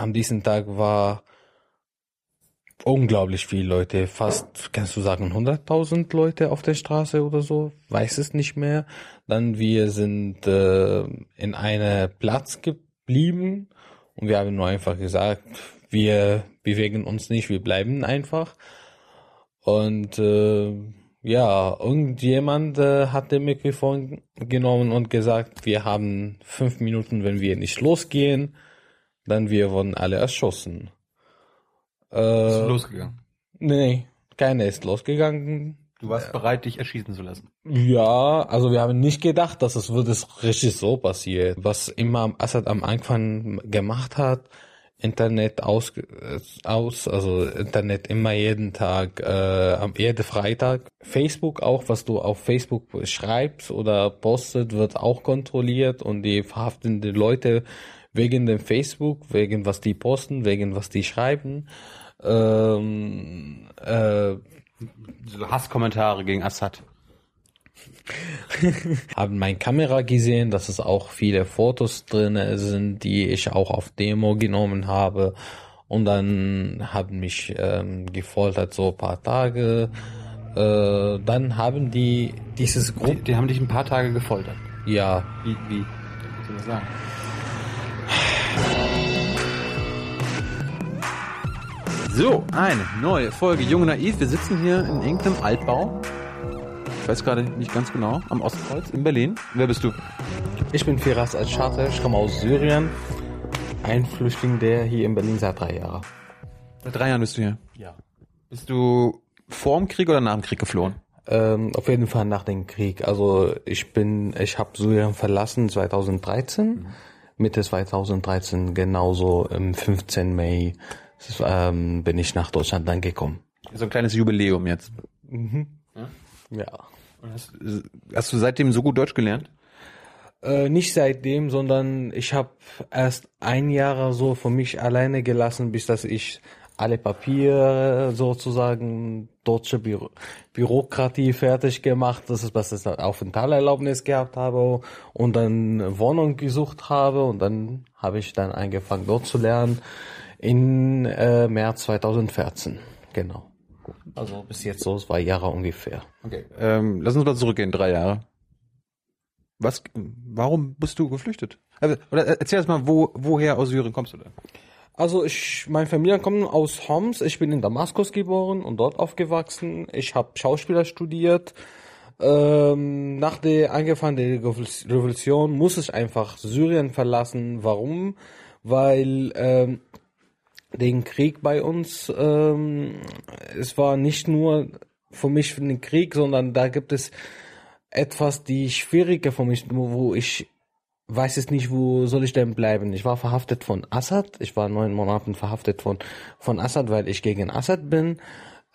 an diesem Tag war unglaublich viele Leute, fast, kannst du sagen, 100.000 Leute auf der Straße oder so, weiß es nicht mehr. Dann wir sind äh, in einer Platz geblieben und wir haben nur einfach gesagt, wir bewegen uns nicht, wir bleiben einfach. Und äh, ja, irgendjemand äh, hat den Mikrofon genommen und gesagt, wir haben fünf Minuten, wenn wir nicht losgehen, dann wir wurden alle erschossen. Äh, Bist du losgegangen? Nee, keiner ist losgegangen. Du warst bereit, dich erschießen zu lassen. Ja, also wir haben nicht gedacht, dass es würde richtig so passieren. Was Imam Assad am Anfang gemacht hat, Internet aus, aus also Internet immer jeden Tag, äh, am jeden Freitag. Facebook auch, was du auf Facebook schreibst oder postet, wird auch kontrolliert und die verhaften die Leute wegen dem Facebook, wegen was die posten, wegen was die schreiben. Ähm, äh, Hasskommentare gegen Assad. haben mein Kamera gesehen, dass es auch viele Fotos drin sind, die ich auch auf Demo genommen habe. Und dann haben mich ähm, gefoltert so ein paar Tage. Äh, dann haben die dieses Die, Gruppe, die haben dich ein paar Tage gefoltert. ja, Wie, wie? Was soll ich sagen? So, eine neue Folge Junge Naiv. Wir sitzen hier in irgendeinem Altbau. Ich weiß gerade nicht ganz genau. Am Ostkreuz in Berlin. Wer bist du? ich bin Firas Al-Shater, ich komme aus Syrien. Ein Flüchtling, der hier in Berlin seit drei Jahren. Seit drei Jahren bist du hier. Ja. Bist du vor dem Krieg oder nach dem Krieg geflohen? Ähm, auf jeden Fall nach dem Krieg. Also ich bin, ich habe Syrien verlassen 2013, Mitte 2013, genauso im 15. Mai ähm, bin ich nach Deutschland dann gekommen. So ein kleines Jubiläum jetzt. Ja. Hast, hast du seitdem so gut Deutsch gelernt? Äh, nicht seitdem, sondern ich habe erst ein Jahr so für mich alleine gelassen, bis dass ich alle Papiere sozusagen deutsche Büro Bürokratie fertig gemacht, das ist was ich Aufenthaltserlaubnis gehabt habe und dann Wohnung gesucht habe und dann habe ich dann angefangen dort zu lernen in äh, März 2014, genau. Also bis jetzt so zwei Jahre ungefähr. Okay. Ähm, lass uns mal zurückgehen, drei Jahre. Was, warum bist du geflüchtet? Also, oder erzähl erst mal, wo, woher aus Syrien kommst du denn? Also ich, meine Familie kommt aus Homs. Ich bin in Damaskus geboren und dort aufgewachsen. Ich habe Schauspieler studiert. Ähm, nach der angefangenen Revolution muss ich einfach Syrien verlassen. Warum? Weil ähm, den Krieg bei uns, ähm, es war nicht nur für mich ein Krieg, sondern da gibt es etwas, die schwieriger für mich, wo ich weiß es nicht, wo soll ich denn bleiben. Ich war verhaftet von Assad. Ich war neun Monaten verhaftet von, von Assad, weil ich gegen Assad bin.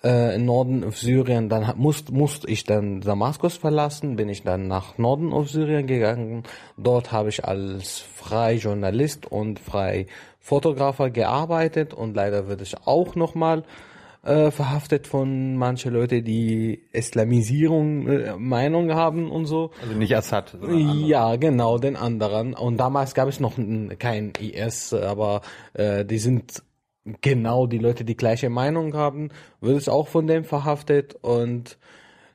Äh, im Norden auf Syrien, dann musste musste ich dann Damaskus verlassen, bin ich dann nach Norden auf Syrien gegangen. Dort habe ich als frei Journalist und frei Fotografer gearbeitet und leider würde ich auch nochmal äh, verhaftet von manche Leute, die Islamisierung äh, Meinung haben und so. Also nicht Assad. Ja, genau, den anderen. Und damals gab es noch kein IS, aber äh, die sind genau die Leute, die gleiche Meinung haben, wird es auch von dem verhaftet und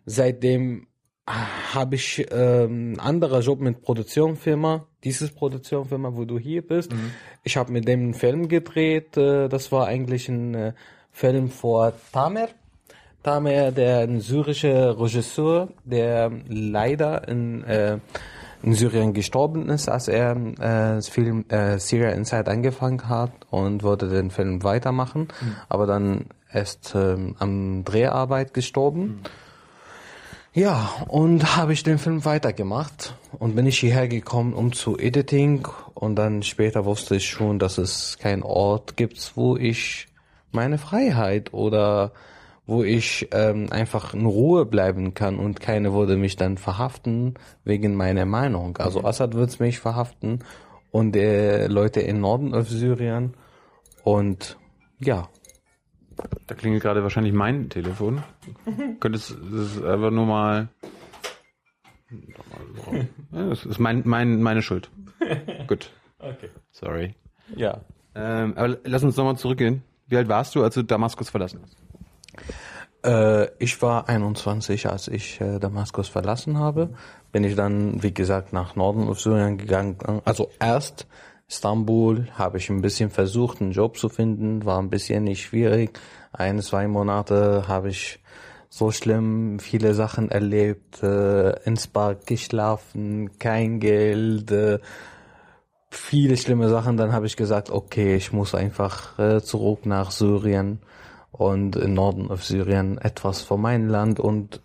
seitdem habe ich ähm, anderer Job mit Produktionsfirma, dieses Produktionsfirma, wo du hier bist. Ich habe mit dem einen Film gedreht, äh, das war eigentlich ein äh, Film vor Tamer. Tamer, der ein syrischer Regisseur, der leider in, äh, in Syrien gestorben ist, als er äh, das Film äh, Syria Inside angefangen hat und wollte den Film weitermachen, aber dann erst ähm, am Dreharbeit gestorben. Ja, und habe ich den Film weitergemacht und bin ich hierher gekommen, um zu Editing. Und dann später wusste ich schon, dass es keinen Ort gibt, wo ich meine Freiheit oder wo ich ähm, einfach in Ruhe bleiben kann und keine würde mich dann verhaften wegen meiner Meinung. Also Assad wird mich verhaften und äh, Leute im Norden auf Syrien. Und ja, Da klingelt gerade wahrscheinlich mein Telefon. Könntest das ist einfach nur mal. Ja, das ist mein, mein, meine Schuld. Gut. Okay. Sorry. Ja. Ähm, aber lass uns nochmal zurückgehen. Wie alt warst du, als du Damaskus verlassen hast? Äh, ich war 21, als ich äh, Damaskus verlassen habe. Bin ich dann, wie gesagt, nach Norden auf Syrien gegangen. Also erst Istanbul habe ich ein bisschen versucht, einen Job zu finden, war ein bisschen nicht schwierig. Ein, zwei Monate habe ich so schlimm viele Sachen erlebt, äh, ins Park geschlafen, kein Geld, äh, viele schlimme Sachen. Dann habe ich gesagt, okay, ich muss einfach äh, zurück nach Syrien und im Norden auf Syrien etwas für mein Land und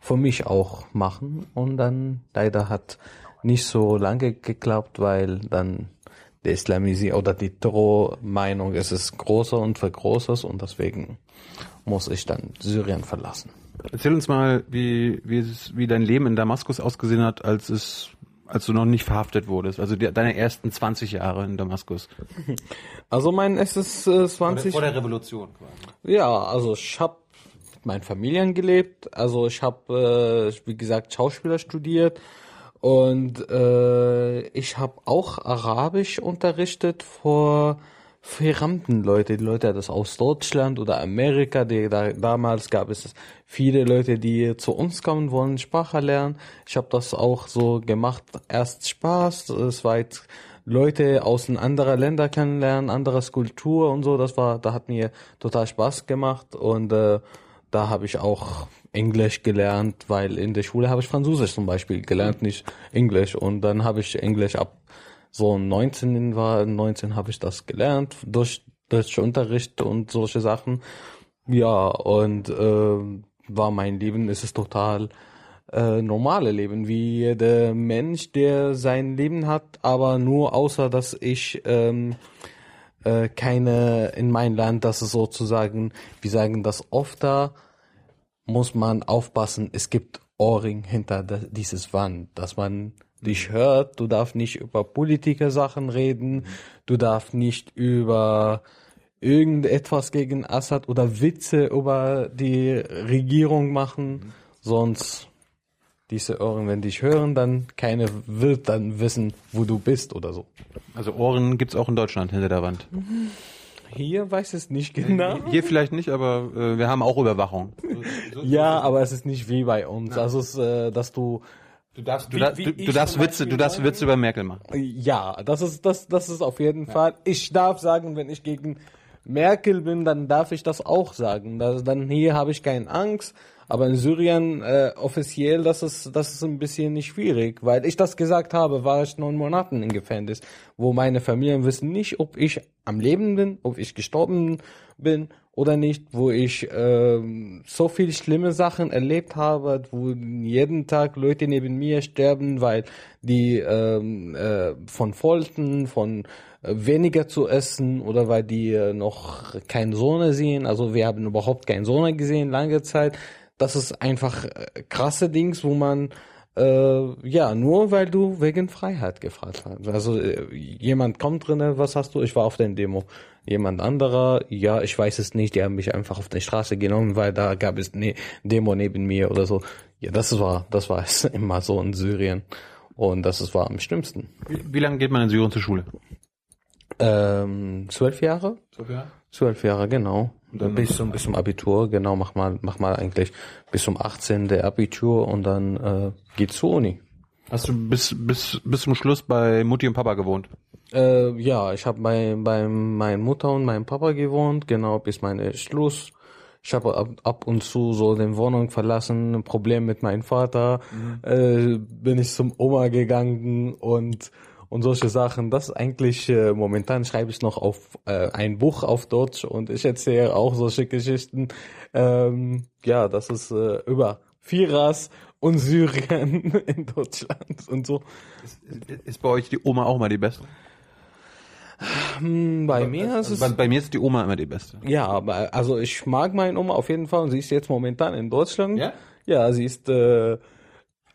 für mich auch machen. Und dann leider hat nicht so lange geklappt, weil dann die Islamisierung oder die Terrormeinung ist es größer und vergrößert und deswegen muss ich dann Syrien verlassen. Erzähl uns mal, wie, wie, es, wie dein Leben in Damaskus ausgesehen hat, als es als du noch nicht verhaftet wurdest, also die, deine ersten 20 Jahre in Damaskus. Also mein erstes äh, 20 vor der Revolution quasi. Ja, also ich habe mit meinen Familien gelebt, also ich habe äh, wie gesagt Schauspieler studiert und äh, ich habe auch Arabisch unterrichtet vor fremden Leute, die Leute das aus Deutschland oder Amerika, die da, damals gab es viele Leute, die zu uns kommen wollen, Sprache lernen. Ich habe das auch so gemacht, erst Spaß, es war jetzt Leute aus anderen Ländern kennenlernen, anderes Kultur und so, das war, da hat mir total Spaß gemacht. Und äh, da habe ich auch Englisch gelernt, weil in der Schule habe ich Französisch zum Beispiel gelernt, nicht Englisch und dann habe ich Englisch ab so 19 war, 19 habe ich das gelernt durch durch Unterricht und solche Sachen. Ja, und äh, war mein Leben, ist es total äh, normale Leben, wie der Mensch, der sein Leben hat, aber nur außer, dass ich ähm, äh, keine in mein Land, das ist sozusagen, wir sagen das oft da, muss man aufpassen, es gibt Ohrring hinter dieses Wand, dass man dich hört. Du darfst nicht über Politiker-Sachen reden. Du darfst nicht über irgendetwas gegen Assad oder Witze über die Regierung machen. Sonst diese Ohren, wenn dich hören, dann keine wird dann wissen, wo du bist oder so. Also Ohren gibt's auch in Deutschland hinter der Wand. Hier weiß es nicht genau. Hier vielleicht nicht, aber äh, wir haben auch Überwachung. ja, aber es ist nicht wie bei uns. Also, es, äh, dass du Du darfst, du, da, du, du darfst Witze, du darfst Witze über Merkel machen. Ja, das ist, das, das ist auf jeden ja. Fall. Ich darf sagen, wenn ich gegen Merkel bin, dann darf ich das auch sagen. Das, dann hier habe ich keine Angst. Aber in Syrien äh, offiziell, das ist, das ist ein bisschen schwierig, weil ich das gesagt habe, war ich neun Monaten im Gefängnis, wo meine Familien wissen nicht, ob ich am Leben bin, ob ich gestorben bin oder nicht, wo ich äh, so viele schlimme Sachen erlebt habe, wo jeden Tag Leute neben mir sterben, weil die ähm, äh, von Folten, von äh, weniger zu essen oder weil die äh, noch keinen Sohn sehen. Also wir haben überhaupt keinen Sohn gesehen lange Zeit. Das ist einfach äh, krasse Dings, wo man äh, ja, nur weil du wegen Freiheit gefragt hast. Also äh, jemand kommt drinne, was hast du? Ich war auf der Demo jemand anderer, ja, ich weiß es nicht, die haben mich einfach auf die Straße genommen, weil da gab es eine Demo neben mir oder so. Ja, das war, das war es immer so in Syrien. Und das war am schlimmsten. Wie, wie lange geht man in Syrien zur Schule? Ähm, zwölf Jahre. Zwölf Jahre? Zwölf Jahre, genau. Dann bis zum, bis zum Abitur, genau, mach mal, mach mal eigentlich bis zum 18. der Abitur und dann äh, geht's zur Uni. Hast du bis, bis, bis zum Schluss bei Mutti und Papa gewohnt? Äh, ja, ich habe bei, bei meiner Mutter und meinem Papa gewohnt, genau bis meine Schluss. Ich habe ab, ab und zu so den Wohnung verlassen, ein Problem mit meinem Vater, mhm. äh, bin ich zum Oma gegangen und und solche Sachen. Das eigentlich äh, momentan schreibe ich noch auf äh, ein Buch auf Deutsch und ich erzähle auch solche Geschichten. Ähm, ja, das ist äh, über Firas und Syrien in Deutschland und so. Ist, ist bei euch die Oma auch mal die beste? Hm, bei mir ist es. Bei, mir ist die Oma immer die beste. Ja, aber also ich mag meine Oma auf jeden Fall und sie ist jetzt momentan in Deutschland. Ja? Ja, sie ist äh,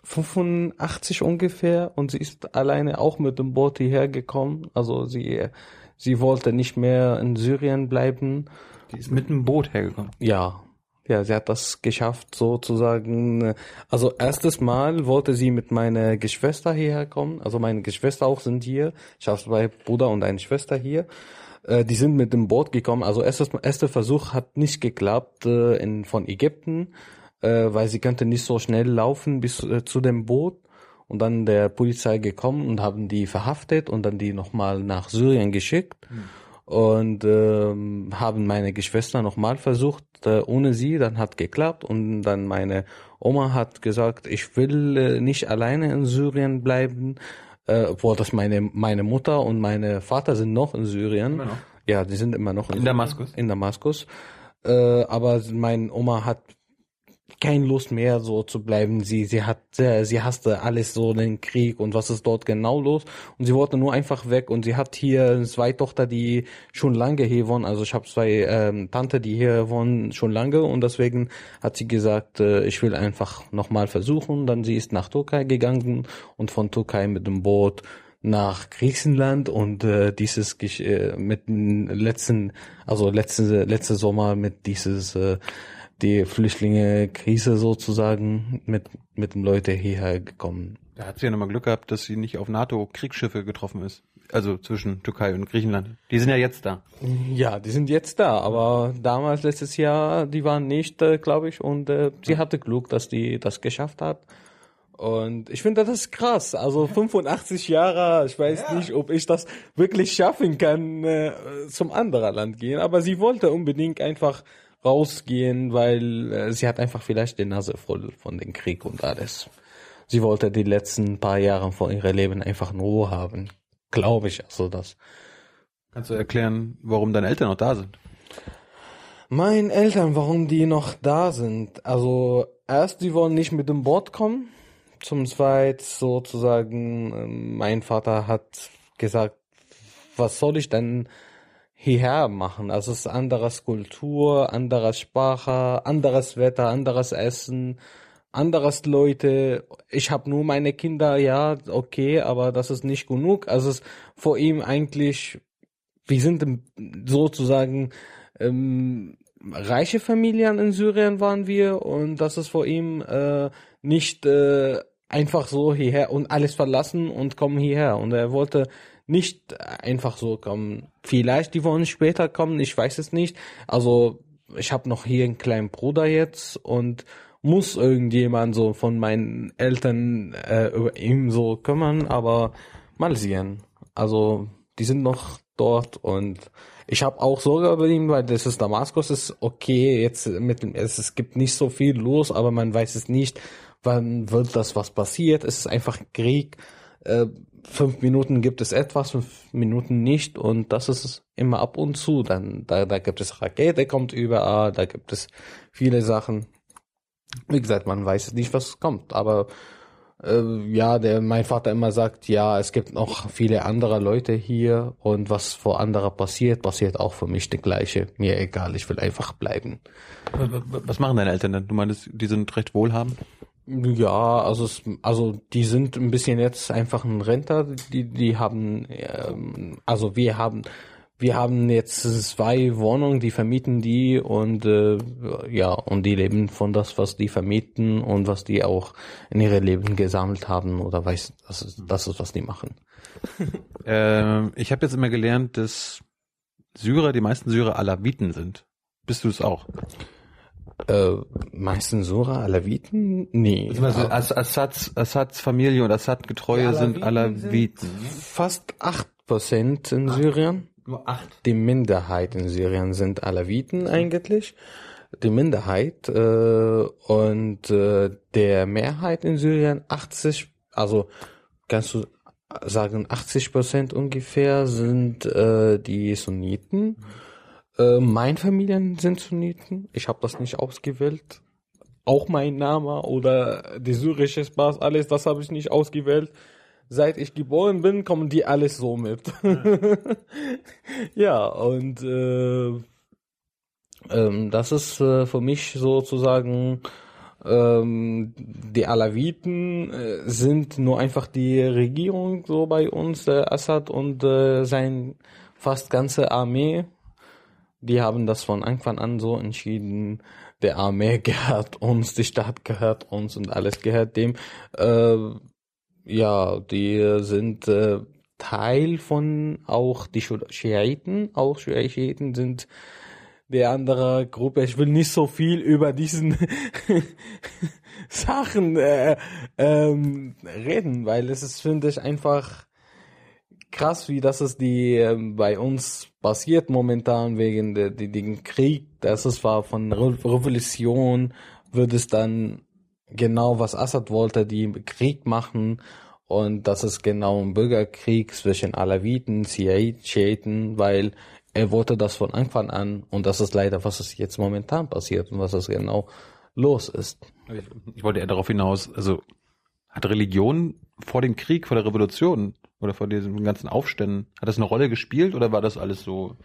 85 ungefähr und sie ist alleine auch mit dem Boot hierher gekommen. Also sie sie wollte nicht mehr in Syrien bleiben. Die ist mit dem Boot hergekommen. Ja, ja, sie hat das geschafft, sozusagen. Also erstes Mal wollte sie mit meiner Geschwister hierher kommen. Also meine Geschwister auch sind hier. Ich habe zwei Bruder und eine Schwester hier. Äh, die sind mit dem Boot gekommen. Also erstes, erster Versuch hat nicht geklappt äh, in, von Ägypten, äh, weil sie könnte nicht so schnell laufen bis äh, zu dem Boot. Und dann der Polizei gekommen und haben die verhaftet und dann die nochmal nach Syrien geschickt. Hm. Und ähm, haben meine Geschwister nochmal versucht, äh, ohne sie, dann hat geklappt. Und dann meine Oma hat gesagt, ich will äh, nicht alleine in Syrien bleiben, äh, obwohl das meine, meine Mutter und meine Vater sind noch in Syrien. Noch? Ja, die sind immer noch In Damaskus? In Damaskus. Äh, aber meine Oma hat keine Lust mehr so zu bleiben. Sie, sie hat, äh, sie hasste alles so den Krieg und was ist dort genau los. Und sie wollte nur einfach weg. Und sie hat hier zwei Tochter, die schon lange hier wohnen. Also ich habe zwei ähm, Tante, die hier wohnen schon lange. Und deswegen hat sie gesagt, äh, ich will einfach nochmal versuchen. Dann sie ist nach Türkei gegangen und von Türkei mit dem Boot nach Griechenland und äh, dieses äh, mit letzten also letzte letzte Sommer mit dieses äh, die Flüchtlinge Krise sozusagen mit mit den Leute hierher gekommen. Da hat sie ja nochmal Glück gehabt, dass sie nicht auf NATO-Kriegsschiffe getroffen ist. Also zwischen Türkei und Griechenland. Die sind ja jetzt da. Ja, die sind jetzt da, aber damals letztes Jahr, die waren nicht, äh, glaube ich, und äh, sie hatte Glück, dass die das geschafft hat. Und ich finde das ist krass. Also 85 Jahre, ich weiß nicht, ob ich das wirklich schaffen kann, äh, zum anderen Land gehen. Aber sie wollte unbedingt einfach rausgehen, weil äh, sie hat einfach vielleicht die Nase voll von dem Krieg und alles. Sie wollte die letzten paar Jahre von ihrem Leben einfach in Ruhe haben. Glaube ich, also das. Kannst du erklären, warum deine Eltern noch da sind? Meinen Eltern, warum die noch da sind? Also erst, die wollen nicht mit dem Boot kommen. Zum Zweit sozusagen, ähm, mein Vater hat gesagt, was soll ich denn hierher machen? Also es ist anderes Kultur, anderes Sprache, anderes Wetter, anderes Essen, anderes Leute. Ich habe nur meine Kinder, ja, okay, aber das ist nicht genug. Also es ist vor ihm eigentlich, wir sind sozusagen ähm, reiche Familien in Syrien waren wir und das ist vor ihm äh, nicht äh, einfach so hierher und alles verlassen und kommen hierher und er wollte nicht einfach so kommen. Vielleicht die wollen später kommen, ich weiß es nicht. Also ich habe noch hier einen kleinen Bruder jetzt und muss irgendjemand so von meinen Eltern äh, über ihn so kümmern, aber mal sehen. Also die sind noch dort und ich habe auch Sorge über ihn, weil das ist Damaskus ist okay, jetzt mit dem es, es gibt nicht so viel los, aber man weiß es nicht, wann wird das was passiert. Es ist einfach Krieg. Äh, fünf Minuten gibt es etwas, fünf Minuten nicht und das ist immer ab und zu. Dann da, da gibt es Rakete, kommt überall, da gibt es viele Sachen. Wie gesagt, man weiß nicht, was kommt, aber äh, ja, der mein Vater immer sagt, ja, es gibt noch viele andere Leute hier und was vor anderer passiert, passiert auch für mich das Gleiche. Mir egal, ich will einfach bleiben. Was machen deine Eltern denn? Du meinst, die sind recht wohlhabend? Ja, also es, also die sind ein bisschen jetzt einfach ein Renter, die die haben ähm, also wir haben wir haben jetzt zwei Wohnungen, die vermieten die und äh, ja und die leben von das, was die vermieten und was die auch in ihre Leben gesammelt haben oder weiß das ist das ist was die machen. Ähm, ich habe jetzt immer gelernt, dass Syrer, die meisten Syrer Alawiten sind. Bist du es auch? Äh, meisten Sura Alawiten? Nee. Also As Assads, Assads Familie und Assad-Getreue sind Alawiten. Fast acht Prozent in Syrien. Nur acht. Die Minderheit in Syrien sind Alawiten eigentlich. Die Minderheit äh, und äh, der Mehrheit in Syrien 80, also kannst du sagen 80 Prozent ungefähr sind äh, die Sunniten. Äh, mein Familien sind Sunniten. Ich habe das nicht ausgewählt. Auch mein Name oder die syrische Spaß, alles, das habe ich nicht ausgewählt. Seit ich geboren bin, kommen die alles so mit. ja, und äh, ähm, das ist äh, für mich sozusagen ähm, die Alawiten äh, sind nur einfach die Regierung so bei uns, der Assad und äh, sein fast ganze Armee. Die haben das von Anfang an so entschieden. Der Armee gehört uns, die Stadt gehört uns und alles gehört dem. Äh, ja, die sind äh, Teil von auch die Schiiten, auch Schiiten sind die andere Gruppe. Ich will nicht so viel über diesen Sachen äh, ähm, reden, weil es ist, finde ich, einfach krass, wie das ist die ähm, bei uns passiert momentan wegen der die, den Krieg. Das ist war von Re Revolution wird es dann genau was Assad wollte, die Krieg machen und das ist genau ein Bürgerkrieg zwischen Alawiten, Schiiten, weil er wollte das von Anfang an und das ist leider was es jetzt momentan passiert und was es genau los ist. Ich, ich wollte eher darauf hinaus, also hat Religion vor dem Krieg, vor der Revolution oder vor diesen ganzen Aufständen, hat das eine Rolle gespielt oder war das alles so,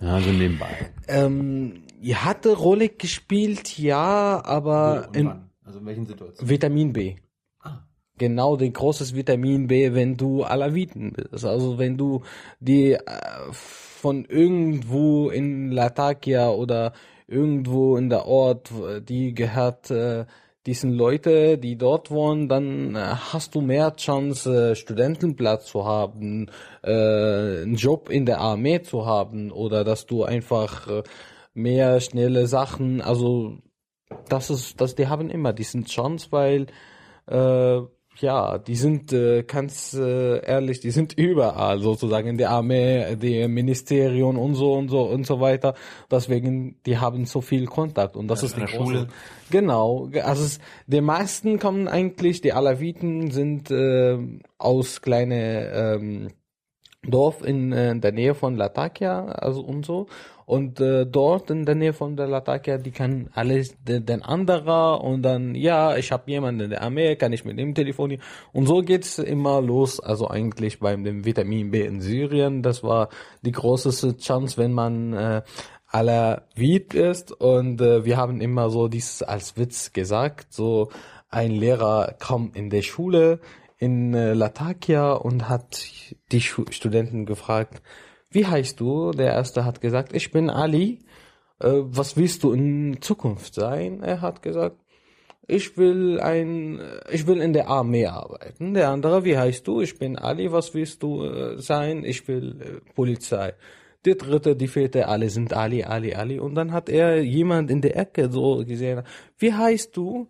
ja, so nebenbei? Ähm, hatte Rolle gespielt, ja, aber in Also in welchen Situationen? Vitamin B. Ah. Genau, den großes Vitamin B, wenn du Alawiten bist. Also wenn du die äh, von irgendwo in Latakia oder irgendwo in der Ort, die gehört äh, diesen Leute, die dort wohnen, dann äh, hast du mehr Chance, äh, Studentenplatz zu haben, äh, einen Job in der Armee zu haben oder dass du einfach mehr schnelle Sachen, also das ist, das, die haben immer diesen Chance, weil äh, ja, die sind äh, ganz äh, ehrlich, die sind überall sozusagen in der Armee, die Ministerium und so und so und so weiter. Deswegen, die haben so viel Kontakt und das Ja, ist große- Schule. Genau, also es, die meisten kommen eigentlich, die Alawiten sind äh, aus kleine ähm, Dorf in, äh, in der Nähe von Latakia, also und so. Und äh, dort in der Nähe von der Latakia, die kann alles den, den anderer und dann, ja, ich habe jemanden in der Armee, kann ich mit dem telefonieren. Und so geht's immer los. Also eigentlich beim dem Vitamin B in Syrien, das war die große Chance, wenn man äh, Alawit ist. Und äh, wir haben immer so dies als Witz gesagt, so ein Lehrer kam in der Schule in äh, Latakia und hat die Schu Studenten gefragt, wie heißt du? Der erste hat gesagt, ich bin Ali. Äh, was willst du in Zukunft sein? Er hat gesagt, ich will ein, ich will in der Armee arbeiten. Der andere, wie heißt du? Ich bin Ali. Was willst du äh, sein? Ich will äh, Polizei. Der dritte, die vierte, alle sind Ali, Ali, Ali. Und dann hat er jemand in der Ecke so gesehen. Wie heißt du?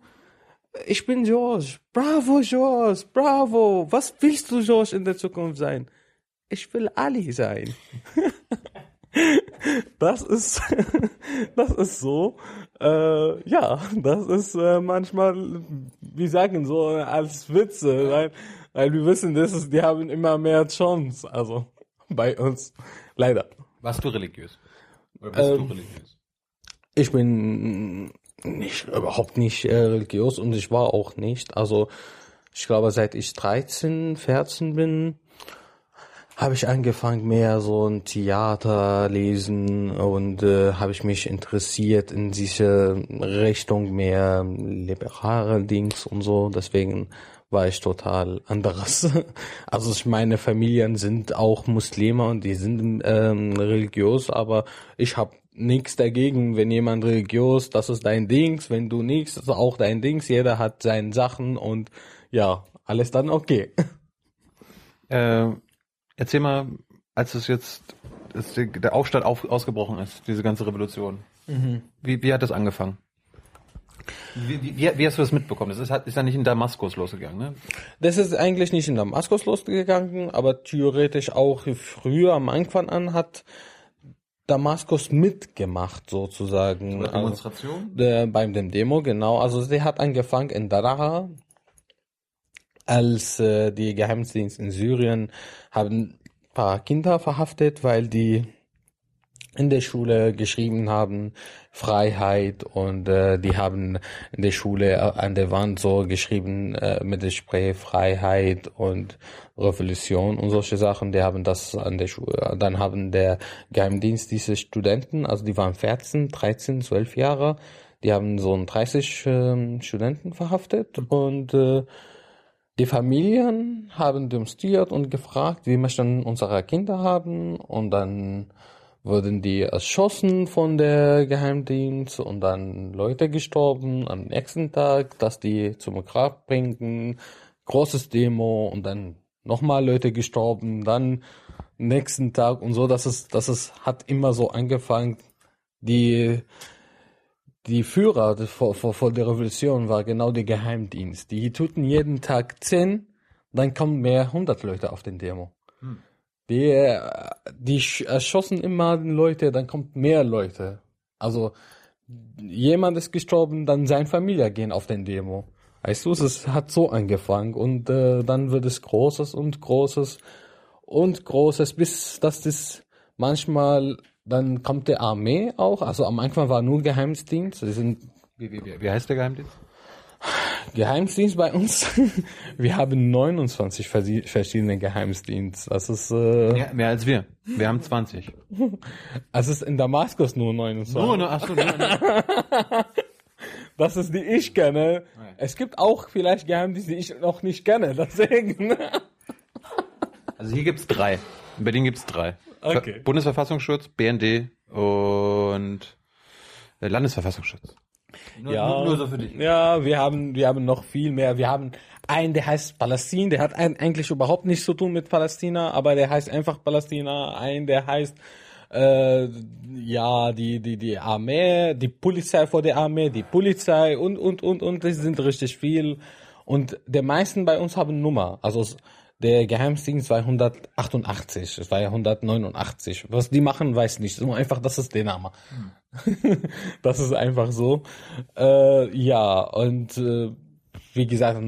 Ich bin George. Bravo, George. Bravo. Was willst du, George, in der Zukunft sein? Ich will Ali sein. das ist, das ist so. Äh, ja, das ist äh, manchmal, wir sagen so als Witze, weil, weil wir wissen, das ist, die haben immer mehr Chance. Also bei uns, leider. Warst du religiös? Oder bist Ähm, du religiös? Ich bin nicht, überhaupt nicht äh, religiös und ich war auch nicht. Also ich glaube, seit ich 13, 14 bin, habe ich angefangen mehr so ein Theater lesen und äh, habe ich mich interessiert in diese Richtung mehr liberale Dings und so. Deswegen war ich total anderes. Also ich meine Familien sind auch Muslime und die sind ähm, religiös, aber ich habe nichts dagegen, wenn jemand religiös, das ist dein Dings, wenn du nichts, ist auch dein Dings, jeder hat seine Sachen und ja, alles dann okay. Äh, erzähl mal, als es jetzt, als der Aufstand auf, ausgebrochen ist, diese ganze Revolution. Wie, wie hat das angefangen? Wie, wie, wie, hast du das mitbekommen? Das ist, ist ja nicht in Damaskus losgegangen, ne? Das ist eigentlich nicht in Damaskus losgegangen, aber theoretisch auch früher am Anfang an hat Damaskus mitgemacht sozusagen. Also, Demonstration? äh, beim dem Demo, genau. Also sie hat angefangen in Daraa, als äh, die Geheimdienste in Syrien haben ein paar Kinder verhaftet, weil die in der Schule geschrieben haben Freiheit und äh, die haben in der Schule äh, an der Wand so geschrieben äh, mit dem Spray Freiheit und Revolution und solche Sachen. Die haben das an der Schule. Dann haben der Geheimdienst diese Studenten, also die waren 14, 13, 12 Jahre, die haben so ein 30 ähm, Studenten verhaftet und äh, die Familien haben demonstriert und gefragt, wir möchten unsere Kinder haben. Und dann wurden die erschossen von der Geheimdienst. Und dann Leute gestorben am nächsten Tag, dass die zum Grab bringen, großes Demo und dann nochmal Leute gestorben, dann nächsten Tag und so, dass es, dass es hat immer so angefangen, die, die Führer vor, der Revolution war genau der Geheimdienst. Die töten jeden Tag zehn, dann kommen mehr hundert Leute auf den Demo. Hm. Die, äh, die erschossen immer Leute, dann kommt mehr Leute. Also jemand ist gestorben, dann seine Familie gehen auf den Demo. Weißt du, es hat so angefangen und äh, dann wird es Großes und Großes und Großes, bis dass das manchmal, dann kommt der Armee auch, also am Anfang war nur Geheimdienst. Die sind, wie, wie, wie, wie heißt der Geheimdienst? Geheimdienst bei uns. Wir haben 29 verschiedene Geheimdienste. Das ist äh, mehr, mehr als wir. Wir haben 20. Es ist in Damaskus nur 29. Nur, nur, ach so, nur, nur. Das ist die ich kenne. Es gibt auch vielleicht Geheimdienste, die ich noch nicht kenne. Deswegen. Also hier gibt's drei. In Berlin gibt's drei. Okay. Bundesverfassungsschutz, BND und äh, Landesverfassungsschutz. Nur, ja, nur so für dich. Ja, wir haben, wir haben noch viel mehr. Wir haben einen, der heißt Palästin, der hat eigentlich überhaupt nichts zu tun mit Palästina, aber der heißt einfach Palästina. Ein, der heißt äh, ja die die die Armee, die Polizei vor der Armee, die Polizei und und und und das sind richtig viel. Und der meisten bei uns haben Nummer. Also der Geheimdienst war 188, es war ja 189. Was die machen, weiß nicht. Nur einfach, das ist der Name. Hm. das ist einfach so. Äh, ja, und äh, wie gesagt,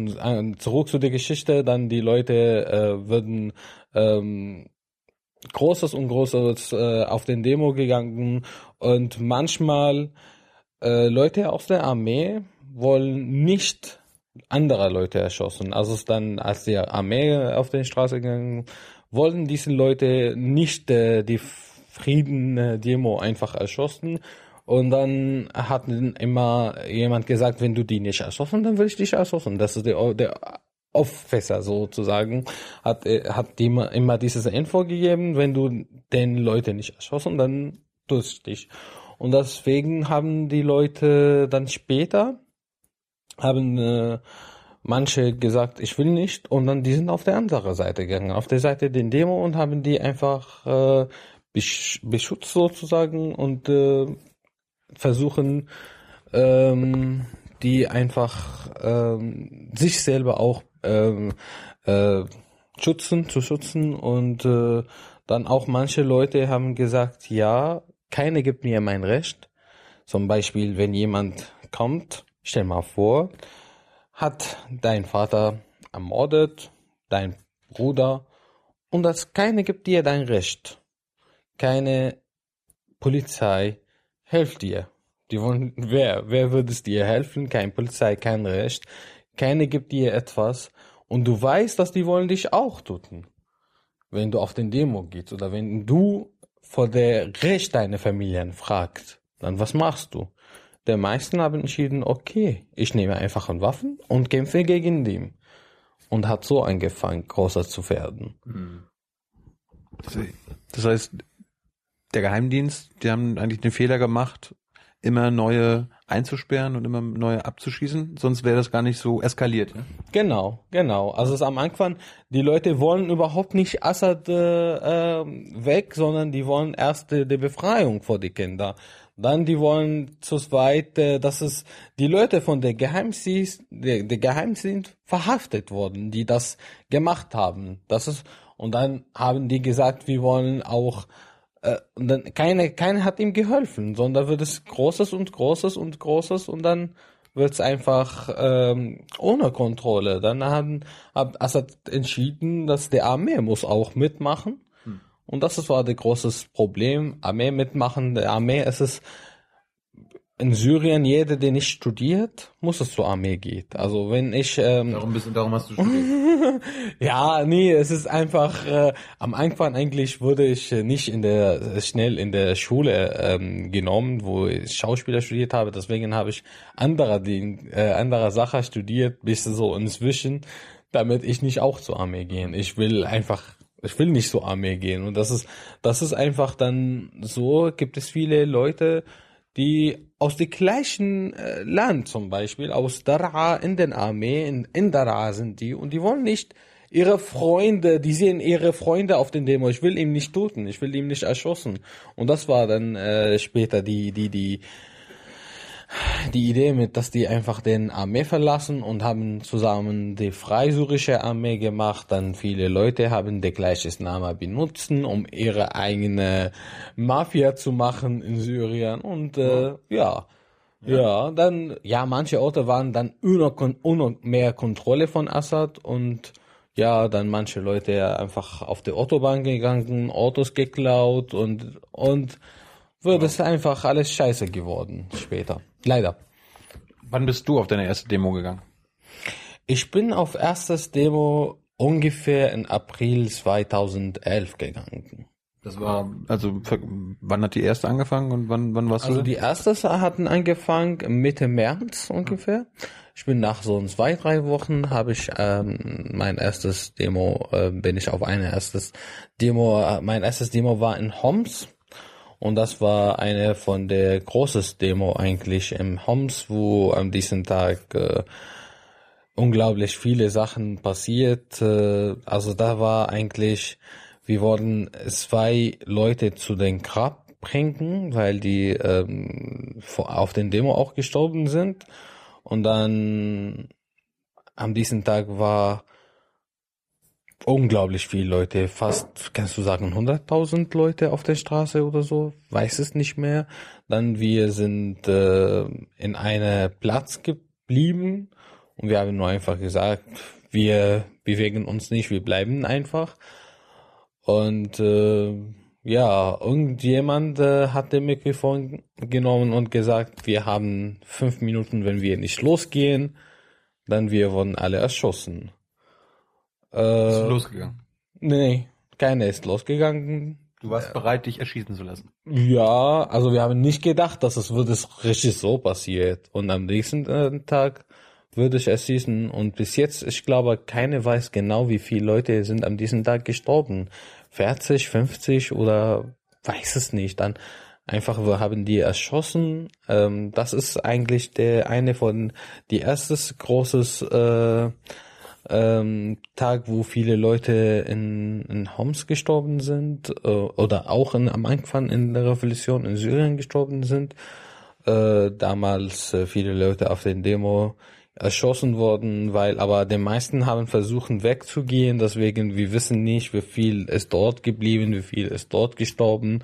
zurück zu der Geschichte, dann die Leute äh, würden ähm, Großes und Großes äh, auf den Demo gegangen und manchmal äh, Leute aus der Armee wollen nicht anderer Leute erschossen. Also es dann, als die Armee auf die Straße gegangen, wollten diese Leute nicht äh, die Frieden-Demo einfach erschossen. Und dann hat immer jemand gesagt, wenn du die nicht erschossen, dann will ich dich erschossen. Das ist der, der Auffässer sozusagen, hat, äh, hat die immer dieses Info gegeben, wenn du den Leute nicht erschossen, dann tust dich. Und deswegen haben die Leute dann später haben äh, manche gesagt, ich will nicht, und dann die sind auf der anderen Seite gegangen, auf der Seite den Demo und haben die einfach äh, beschützt sozusagen und äh, versuchen ähm, die einfach ähm, sich selber auch ähm, äh, schützen, zu schützen. Und äh, dann auch manche Leute haben gesagt, ja, keine gibt mir mein Recht. Zum Beispiel, wenn jemand kommt Stell mal vor, hat dein Vater ermordet, dein Bruder, und das keine gibt dir dein Recht. Keine Polizei hilft dir. Die wollen, wer, wer würde es dir helfen? Kein Polizei, kein Recht. Keine gibt dir etwas. Und du weißt, dass die wollen dich auch töten. Wenn du auf den Demo gehst oder wenn du vor der Recht deine Familien fragst, dann was machst du? Der meisten haben entschieden, okay, ich nehme einfach eine Waffen und kämpfe gegen den. Und hat so angefangen, größer zu werden. Das heißt, der Geheimdienst, die haben eigentlich den Fehler gemacht, immer neue einzusperren und immer neue abzuschießen, sonst wäre das gar nicht so eskaliert. Ne? Genau, genau. Also es ist am Anfang, die Leute wollen überhaupt nicht Assad äh, weg, sondern die wollen erst die, die Befreiung vor die Kinder. Dann die wollen zu zweit, dass es die Leute von der Geheimdienst, der, der verhaftet wurden, die das gemacht haben. Das ist und dann haben die gesagt, wir wollen auch äh, und dann keine keine hat ihm geholfen, sondern wird es großes und großes und großes und dann wird es einfach ähm, ohne Kontrolle. Dann haben hat Assad entschieden, dass der Armee muss auch mitmachen und das war das große Problem. Armee mitmachen. Der Armee ist es in Syrien, jeder, der nicht studiert, muss es zur Armee gehen. Also wenn ich ähm, darum bist darum hast du studiert. ja, nee, es ist einfach äh, am Anfang eigentlich wurde ich äh, nicht in der schnell in der Schule ähm, genommen, wo ich Schauspieler studiert habe. Deswegen habe ich andere die äh, andere Sache studiert, bis so inzwischen, damit ich nicht auch zur Armee gehen. Ich will einfach ich will nicht zur Armee gehen. Und das ist, das ist einfach dann so, gibt es viele Leute, die aus dem gleichen äh, Land zum Beispiel, aus Daraa in den Armee, in, in Daraa sind die und die wollen nicht ihre Freunde, die sehen ihre Freunde auf den Demo. Ich will ihn nicht töten, ich will ihn nicht erschossen. Und das war dann äh, später die, die, die, die Idee mit, dass die einfach den Armee verlassen und haben zusammen die freisyrische Armee gemacht. Dann viele Leute haben den gleichen Namen benutzen, um ihre eigene Mafia zu machen in Syrien. Und äh, ja. Ja. ja, dann, ja, manche Orte waren dann ohne, ohne mehr Kontrolle von Assad und ja, dann manche Leute einfach auf die Autobahn gegangen, Autos geklaut und, und wird es einfach alles scheiße geworden später. Leider. Wann bist du auf deine erste Demo gegangen? Ich bin auf erstes Demo ungefähr in April 2011 gegangen. Das war, also wann hat die erste angefangen und wann, wann warst also du? Also die erste hatten angefangen Mitte März ungefähr. Ich bin nach so zwei, drei Wochen habe ich ähm, mein erstes Demo, äh, bin ich auf ein erstes Demo, äh, mein erstes Demo war in Homs und das war eine von der großes Demo eigentlich im Homs, wo an diesem Tag äh, unglaublich viele Sachen passiert. Äh, also da war eigentlich, wir wollten zwei Leute zu den Grab bringen, weil die ähm, auf den Demo auch gestorben sind. Und dann am diesem Tag war unglaublich viele Leute, fast, kannst du sagen, 100.000 Leute auf der Straße oder so, weiß es nicht mehr. Dann wir sind äh, in einem Platz geblieben und wir haben nur einfach gesagt, wir bewegen uns nicht, wir bleiben einfach. Und äh, ja, irgendjemand äh, hat den Mikrofon genommen und gesagt, wir haben fünf Minuten, wenn wir nicht losgehen, dann wir wurden alle erschossen. Äh, Bist du losgegangen? Nee, keiner ist losgegangen. Du warst bereit, dich erschießen zu lassen. Ja, also wir haben nicht gedacht, dass es würde richtig so passiert. Und am nächsten äh, Tag würde ich erschießen. Und bis jetzt, ich glaube, keiner weiß genau, wie viele Leute sind am diesem Tag gestorben. 40, 50 oder weiß es nicht. Dann einfach wir haben die erschossen. Ähm, das ist eigentlich der eine von die erstes großes äh, ähm, Tag, wo viele Leute in, in Homs gestorben sind äh, oder auch in, am Anfang in der Revolution in Syrien gestorben sind. Äh, damals äh, viele Leute auf den Demo erschossen worden, weil aber die meisten haben versucht wegzugehen, deswegen wir wissen nicht, wie viel ist dort geblieben, wie viel ist dort gestorben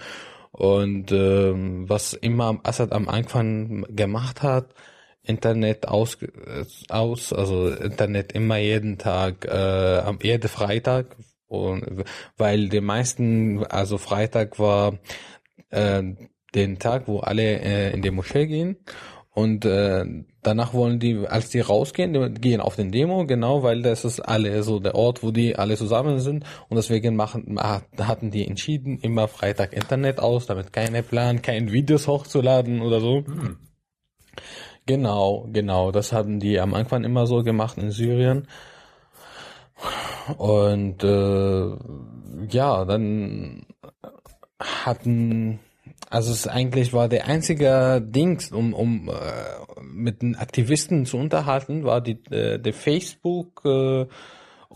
und ähm, was immer Assad am Anfang gemacht hat, Internet aus, aus, also Internet immer jeden Tag, äh, am jeden Freitag, und, weil die meisten, also Freitag war äh, den Tag, wo alle äh, in die Moschee gehen und äh, danach wollen die, als die rausgehen, die gehen auf den Demo, genau, weil das ist alle so der Ort, wo die alle zusammen sind und deswegen machen, hatten die entschieden, immer Freitag Internet aus, damit keine Plan, kein Videos hochzuladen oder so. Hm. Genau, genau. Das haben die am Anfang immer so gemacht in Syrien. Und äh, ja, dann hatten, also es eigentlich war der einzige Dings, um, um äh, mit den Aktivisten zu unterhalten, war die äh, der Facebook äh,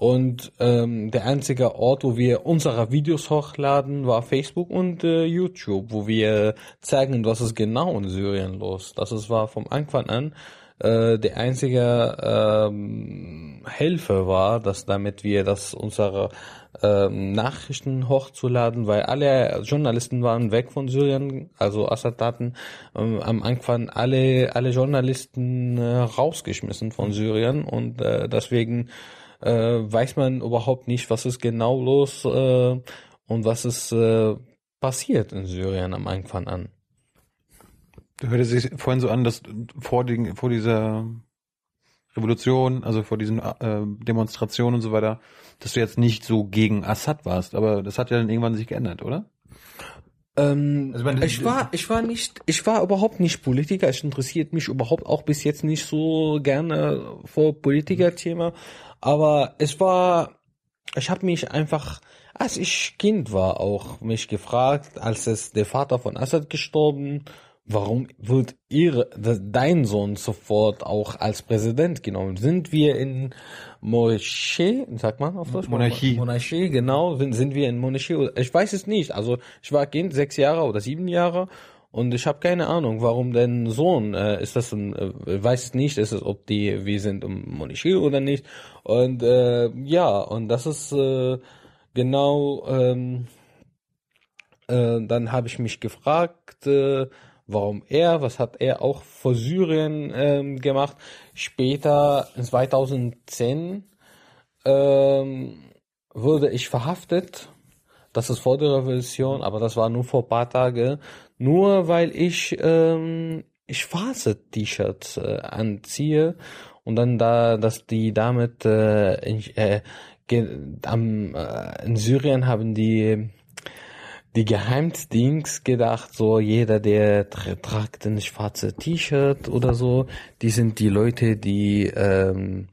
und ähm, der einzige Ort, wo wir unsere Videos hochladen, war Facebook und äh, YouTube, wo wir zeigen, was ist genau in Syrien los. Das ist, war vom Anfang an äh, der einzige ähm, Hilfe war, dass damit wir das unsere ähm, Nachrichten hochzuladen, weil alle Journalisten waren weg von Syrien, also Assad hatten ähm, am Anfang alle alle Journalisten äh, rausgeschmissen von Syrien und äh, deswegen äh, weiß man überhaupt nicht, was ist genau los äh, und was ist äh, passiert in Syrien am Anfang an. Du hörte sich vorhin so an, dass vor, die, vor dieser Revolution, also vor diesen äh, Demonstrationen und so weiter, dass du jetzt nicht so gegen Assad warst, aber das hat ja dann irgendwann sich geändert, oder? Ähm, also meine, ich war, ich war nicht, ich war überhaupt nicht Politiker. Ich interessiert mich überhaupt auch bis jetzt nicht so gerne vor Politikerthema. Aber es war, ich habe mich einfach, als ich Kind war, auch mich gefragt, als es der Vater von Assad gestorben warum wird ihre, dein Sohn sofort auch als Präsident genommen? Sind wir in Moschee, sagt man auf Deutsch? Monarchie. Monarchie, genau. Sind, sind wir in Monarchie? Ich weiß es nicht. Also ich war Kind, sechs Jahre oder sieben Jahre und ich habe keine Ahnung, warum dein Sohn, äh, ist das ein, äh, weiß nicht, ist es, ob die, wir sind im Monarchie oder nicht. Und äh, ja, und das ist äh, genau, ähm, äh, dann habe ich mich gefragt, äh, warum er, was hat er auch vor Syrien ähm, gemacht. Später, in 2010, ähm, wurde ich verhaftet. Das ist vor der Revolution, aber das war nur vor paar Tage. Nur weil ich ähm, ich Phase-T-Shirts äh, anziehe und dann da, dass die damit äh, in, äh, am, äh, in Syrien haben die die Geheimdienst gedacht, so jeder, der tra tragt ein schwarzes T-Shirt oder so, die sind die Leute, die ähm,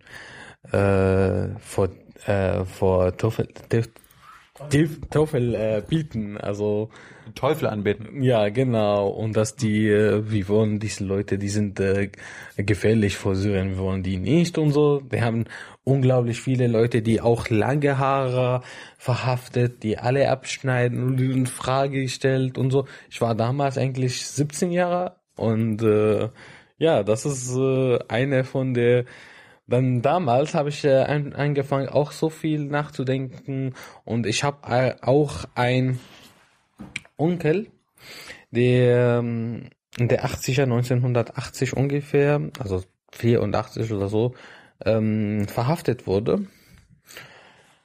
äh, vor, äh, vor Teufel, Teufel, Teufel äh, bieten, also Teufel anbeten. Ja, genau. Und dass die, äh, wir wollen diese Leute, die sind äh, gefährlich vor Syrien, wir wollen die nicht und so. Wir haben unglaublich viele Leute, die auch lange Haare verhaftet, die alle abschneiden und in Frage gestellt und so. Ich war damals eigentlich 17 Jahre und äh, ja, das ist äh, eine von der dann damals habe ich äh, angefangen auch so viel nachzudenken und ich habe äh, auch ein Onkel, der ähm, in der 80er, 1980 ungefähr, also 84 oder so, ähm, verhaftet wurde,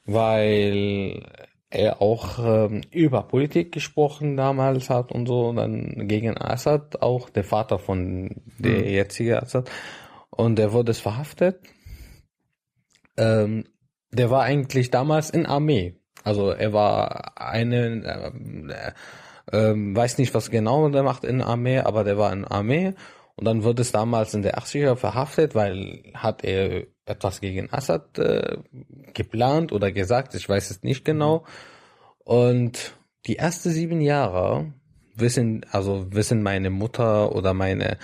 weil er auch ähm, über Politik gesprochen damals hat und so, und dann gegen Assad, auch der Vater von der mhm. jetzige Assad, und er wurde verhaftet. Ähm, der war eigentlich damals in Armee. Also er war eine, äh, ähm, weiß nicht, was genau der macht in Armee, aber der war in Armee und dann wird es damals in der 80er verhaftet, weil hat er etwas gegen Assad äh, geplant oder gesagt, ich weiß es nicht genau. Und die ersten sieben Jahre wissen, also wissen meine Mutter oder meine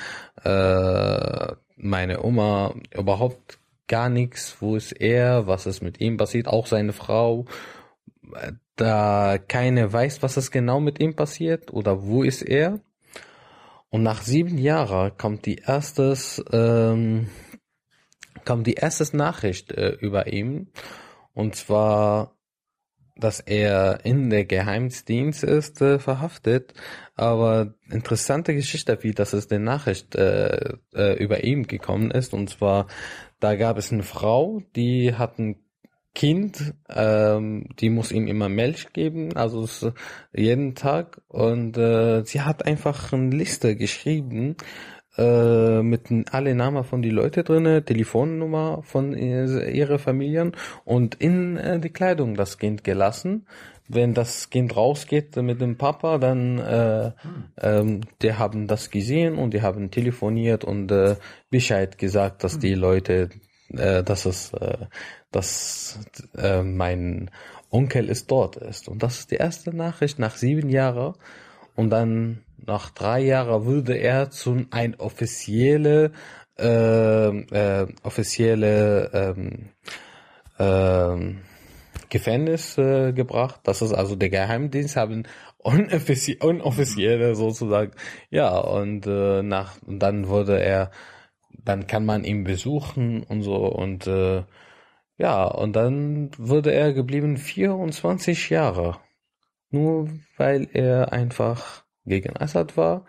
äh, meine Oma überhaupt gar nichts, wo ist er, was ist mit ihm passiert, auch seine Frau da keine weiß, was es genau mit ihm passiert oder wo ist er. Und nach sieben Jahren kommt die erstes, ähm, kommt die erste Nachricht äh, über ihn. Und zwar, dass er in der Geheimdienst ist, äh, verhaftet. Aber interessante Geschichte, wie das ist die Nachricht äh, äh, über ihn gekommen ist. Und zwar, da gab es eine Frau, die hat ein Kind, ähm, die muss ihm immer Milch geben, also jeden Tag. Und äh, sie hat einfach eine Liste geschrieben äh, mit alle Namen von die Leute drinne, Telefonnummer von ihre Familien und in äh, die Kleidung das Kind gelassen. Wenn das Kind rausgeht mit dem Papa, dann äh, hm. ähm, die haben das gesehen und die haben telefoniert und äh, Bescheid gesagt, dass die Leute, äh, dass es äh, dass äh, mein Onkel ist dort ist. Und das ist die erste Nachricht nach sieben Jahren. Und dann nach drei Jahren würde er zu ein offizielle äh, äh, offizielle ähm, äh, Gefängnis äh, gebracht. Das ist also der Geheimdienst haben unoffizie unoffizielle sozusagen. Ja und äh, nach und dann wurde er, dann kann man ihn besuchen und so und äh, ja, und dann wurde er geblieben 24 Jahre. Nur weil er einfach gegen Assad war.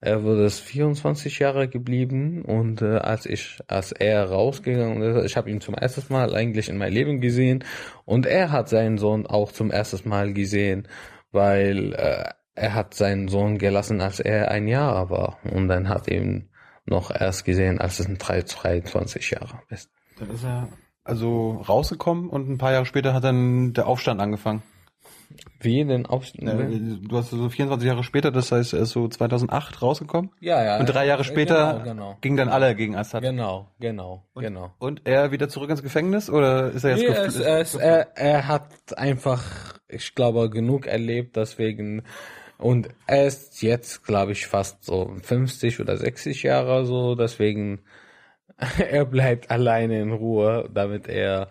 Er wurde es 24 Jahre geblieben und äh, als ich, als er rausgegangen ist, ich habe ihn zum ersten Mal eigentlich in meinem Leben gesehen und er hat seinen Sohn auch zum ersten Mal gesehen, weil äh, er hat seinen Sohn gelassen, als er ein Jahr war und dann hat ihn noch erst gesehen, als es ein 23 Jahre ist. Dann ist er also rausgekommen und ein paar Jahre später hat dann der Aufstand angefangen. Wie denn Aufstand? Ja, du hast so 24 Jahre später, das heißt, er ist so 2008 rausgekommen. Ja, ja. Und drei Jahre später genau, genau. gingen dann alle gegen Assad. Genau, genau, und, genau. Und er wieder zurück ins Gefängnis oder ist er jetzt nee, es, es, er, er hat einfach, ich glaube, genug erlebt, deswegen Und er ist jetzt, glaube ich, fast so 50 oder 60 Jahre so, deswegen er bleibt alleine in Ruhe, damit er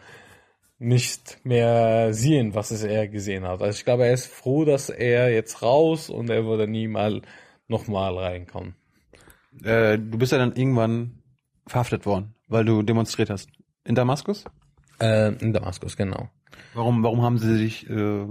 nicht mehr sehen, was es er gesehen hat. Also ich glaube, er ist froh, dass er jetzt raus und er würde nie mal nochmal reinkommen. Äh, du bist ja dann irgendwann verhaftet worden, weil du demonstriert hast. In Damaskus? Äh, in Damaskus, genau. Warum, warum haben sie dich äh,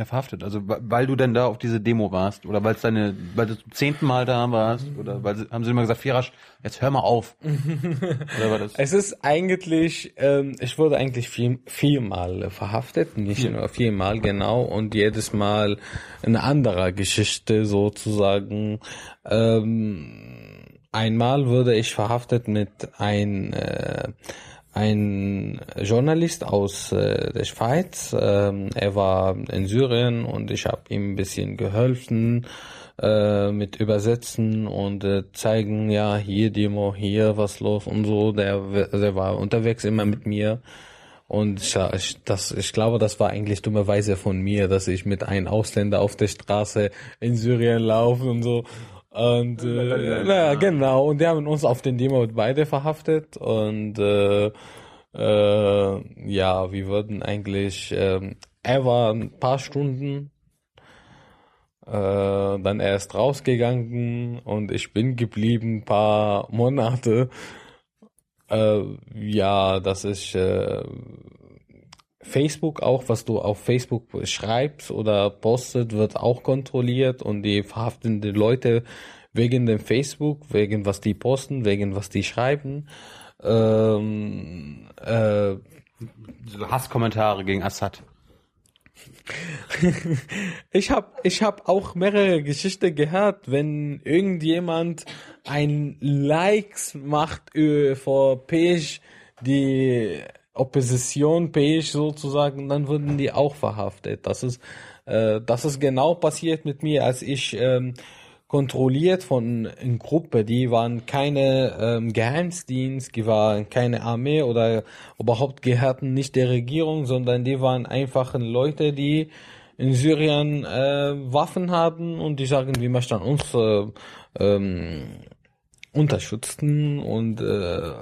ja, verhaftet? Also weil du denn da auf diese Demo warst oder weil es deine, weil du zum zehnten Mal da warst oder weil sie, haben sie immer gesagt, Firasch, jetzt hör mal auf. oder war das? Es ist eigentlich, ähm, ich wurde eigentlich viel, viermal verhaftet, nicht ja. nur viermal genau und jedes Mal eine andere Geschichte sozusagen. Ähm, einmal wurde ich verhaftet mit ein äh, ein Journalist aus äh, der Schweiz. Ähm, er war in Syrien und ich habe ihm ein bisschen geholfen äh, mit Übersetzen und äh, zeigen, ja, hier Demo, hier was los und so. Der, der war unterwegs immer mit mir. Und ich, das, ich glaube, das war eigentlich dummerweise von mir, dass ich mit einem Ausländer auf der Straße in Syrien laufe und so. Und äh, naja, genau. Und die haben uns auf den Demo beide verhaftet. Und äh, äh, ja, wir wurden eigentlich, äh, er war ein paar Stunden, äh, dann erst rausgegangen und ich bin geblieben ein paar Monate. Äh, ja, das ist äh, Facebook auch, was du auf Facebook schreibst oder postet, wird auch kontrolliert und die verhaften die Leute wegen dem Facebook, wegen was die posten, wegen was die schreiben. Ähm, äh, Hasskommentare gegen Assad. ich habe ich hab auch mehrere Geschichten gehört, wenn irgendjemand ein Likes macht äh, vor Page, die Opposition Page sozusagen, dann wurden die auch verhaftet. Das ist, äh, das ist genau passiert mit mir, als ich ähm, kontrolliert von einer Gruppe, die waren keine ähm, Geheimdienst, die waren keine Armee oder überhaupt gehörten nicht der Regierung, sondern die waren einfach Leute, die in Syrien äh, Waffen hatten und die sagen, wir möchten uns äh, ähm, unterstützen und äh,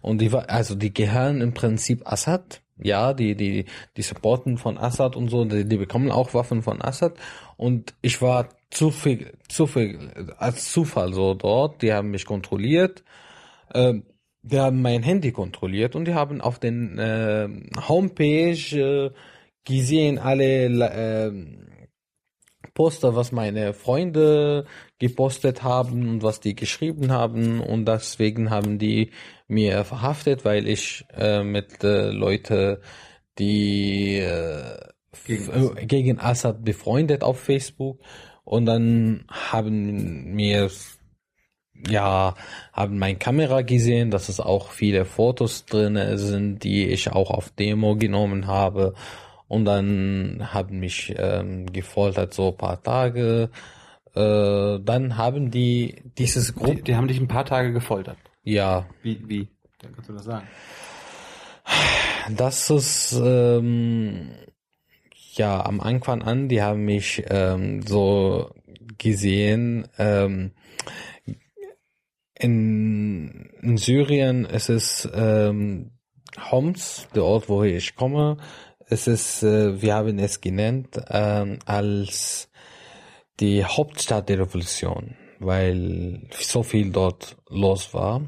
und die also die gehören im Prinzip Assad. Ja die die die supporten von Assad und so die, die bekommen auch Waffen von Assad. Und ich war zu viel zu viel als Zufall so dort. Die haben mich kontrolliert. Äh, die haben mein Handy kontrolliert und die haben auf den äh, Homepage äh, gesehen alle äh, Poster, was meine Freunde gepostet haben und was die geschrieben haben. Und deswegen haben die mir verhaftet, weil ich äh, mit äh, Leute, die äh, gegen, Assad. gegen Assad befreundet auf Facebook. Und dann haben mir ja, haben meine Kamera gesehen, dass es auch viele Fotos drin sind, die ich auch auf Demo genommen habe und dann haben mich ähm, gefoltert so ein paar Tage. Äh, dann haben die dieses Gruppe. Die, die, haben dich ein paar Tage gefoltert. Ja. Wie, wie? Dann kannst du das sagen. Das ist ähm, ja am Anfang an, die haben mich ähm, so gesehen. Ähm, in, in Syrien ist es ähm, Homs, der Ort, wo ich komme, es ist, äh, wir haben es genannt ähm, als die Hauptstadt der Revolution, weil so viel dort los war.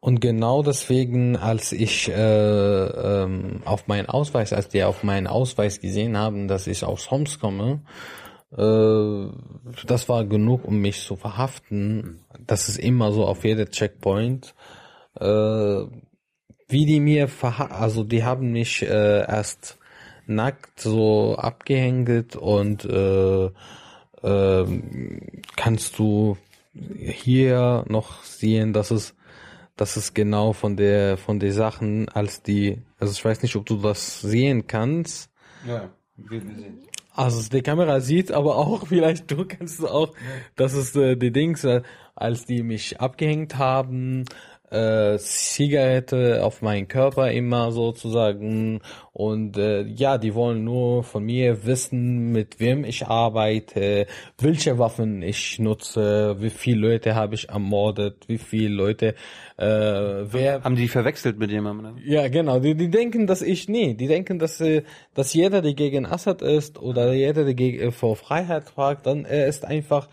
Und genau deswegen, als ich äh, ähm, auf meinen Ausweis, als die auf meinen Ausweis gesehen haben, dass ich aus Homs komme, äh, das war genug, um mich zu verhaften. Das ist immer so auf jeder Checkpoint. Äh, wie die mir verha also die haben mich äh, erst nackt so abgehängt und äh, äh, kannst du hier noch sehen, dass es das ist genau von der von der Sachen als die also ich weiß nicht, ob du das sehen kannst. Ja, wir sehen. Also die Kamera sieht, aber auch vielleicht du kannst auch, das ist äh, die Dings, äh, als die mich abgehängt haben, äh, Zigarette auf meinen Körper immer sozusagen und äh, ja, die wollen nur von mir wissen, mit wem ich arbeite, welche Waffen ich nutze, wie viele Leute habe ich ermordet, wie viele Leute, äh, wer Haben die verwechselt mit jemandem? ne? ja, genau. Die, die denken, dass ich nie. Die denken, dass, äh, dass jeder, der gegen Assad ist oder jeder, der gegen, äh, vor Freiheit fragt, dann er ist einfach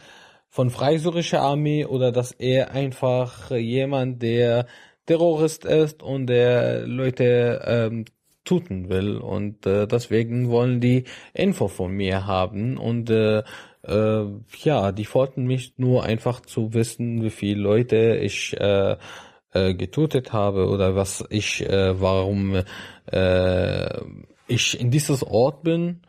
von freisyrischer Armee oder dass er einfach jemand, der Terrorist ist und der Leute ähm, tuten will. Und äh, deswegen wollen die Info von mir haben und äh, äh, ja, die wollten mich nur einfach zu wissen, wie viele Leute ich äh, äh, getötet habe oder was ich, äh, warum äh, ich in dieses Ort bin,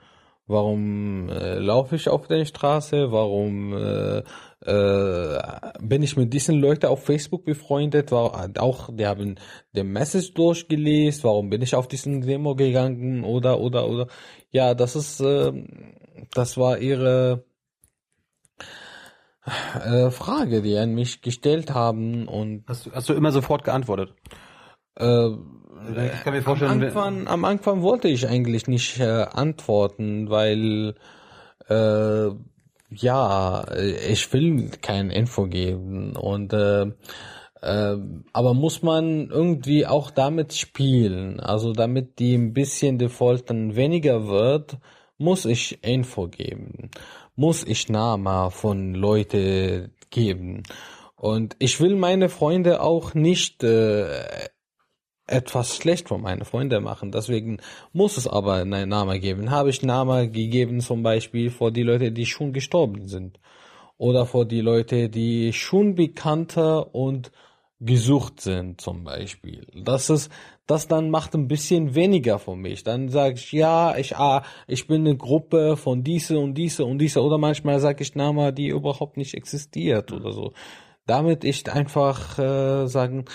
warum äh, laufe ich auf der Straße, warum äh, äh, bin ich mit diesen Leuten auf Facebook befreundet, war auch, die haben den Message durchgelesen, warum bin ich auf diesen Demo gegangen? Oder oder oder. Ja, das ist äh, das war ihre äh, Frage, die an mich gestellt haben und Hast du, hast du immer sofort geantwortet? äh, Ich kann mir am vorstellen, wenn- Anfang, am Anfang wollte ich eigentlich nicht äh, antworten, weil äh, ja, äh, ich will kein Info geben und äh, äh, aber muss man irgendwie auch damit spielen, also damit die ein bisschen Default dann weniger wird, muss ich Info geben, muss ich Name von Leute geben. Und ich will meine Freunde auch nicht äh, etwas schlecht von meinen Freunden machen. Deswegen muss es aber einen Namen geben. Habe ich Namen gegeben zum Beispiel vor die Leute, die schon gestorben sind. Oder vor die Leute, die schon bekannter und gesucht sind zum Beispiel. Das ist, das dann macht ein bisschen weniger für mich. Dann sage ich, ja, ich, ah, ich bin eine Gruppe von diese und diese und diese. Oder manchmal sage ich Namen, die überhaupt nicht existiert oder so. Damit ich einfach äh, sagen,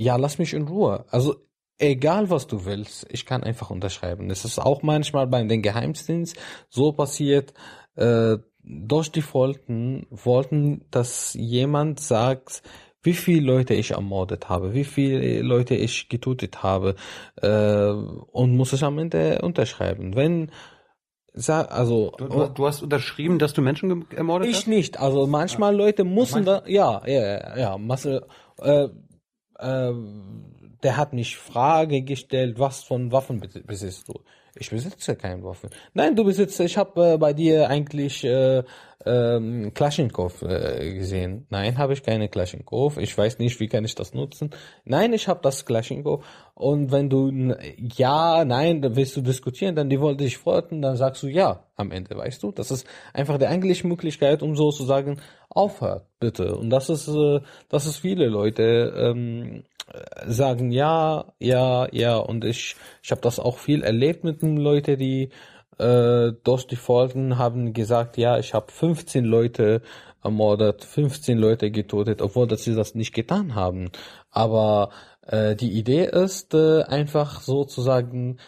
ja, lass mich in Ruhe. Also egal was du willst, ich kann einfach unterschreiben. Es ist auch manchmal bei den Geheimdienst so passiert, äh, durch die Folgen wollten, dass jemand sagt, wie viele Leute ich ermordet habe, wie viele Leute ich getötet habe äh, und muss ich am Ende unterschreiben. Wenn also Du, du, du hast unterschrieben, dass du Menschen ermordet ich hast? nicht. Also manchmal Leute müssen da, ja, ja, ja, ja, Masse, äh, äh, der hat mich Frage gestellt, was von Waffen bes- besitzt du? Ich besitze keine Waffen. Nein, du besitzt, ich habe äh, bei dir eigentlich äh, ähm, Klaschnikow äh, gesehen. Nein, habe ich keine Klaschnikow. Ich weiß nicht, wie kann ich das nutzen. Nein, ich habe das Klaschnikow. Und wenn du ja, nein, dann willst du diskutieren, dann die wollte dich folgen, dann sagst du ja am Ende, weißt du? Das ist einfach die eigentliche Möglichkeit, um so zu sagen, aufhört, bitte. Und das ist, äh, das ist viele Leute ähm, äh, sagen ja, ja, ja. Und ich, ich habe das auch viel erlebt mit den Leuten, die äh, durch die Folgen haben gesagt, ja, ich habe 15 Leute ermordet, 15 Leute getötet, obwohl dass sie das nicht getan haben. Aber äh, die Idee ist äh, einfach sozusagen,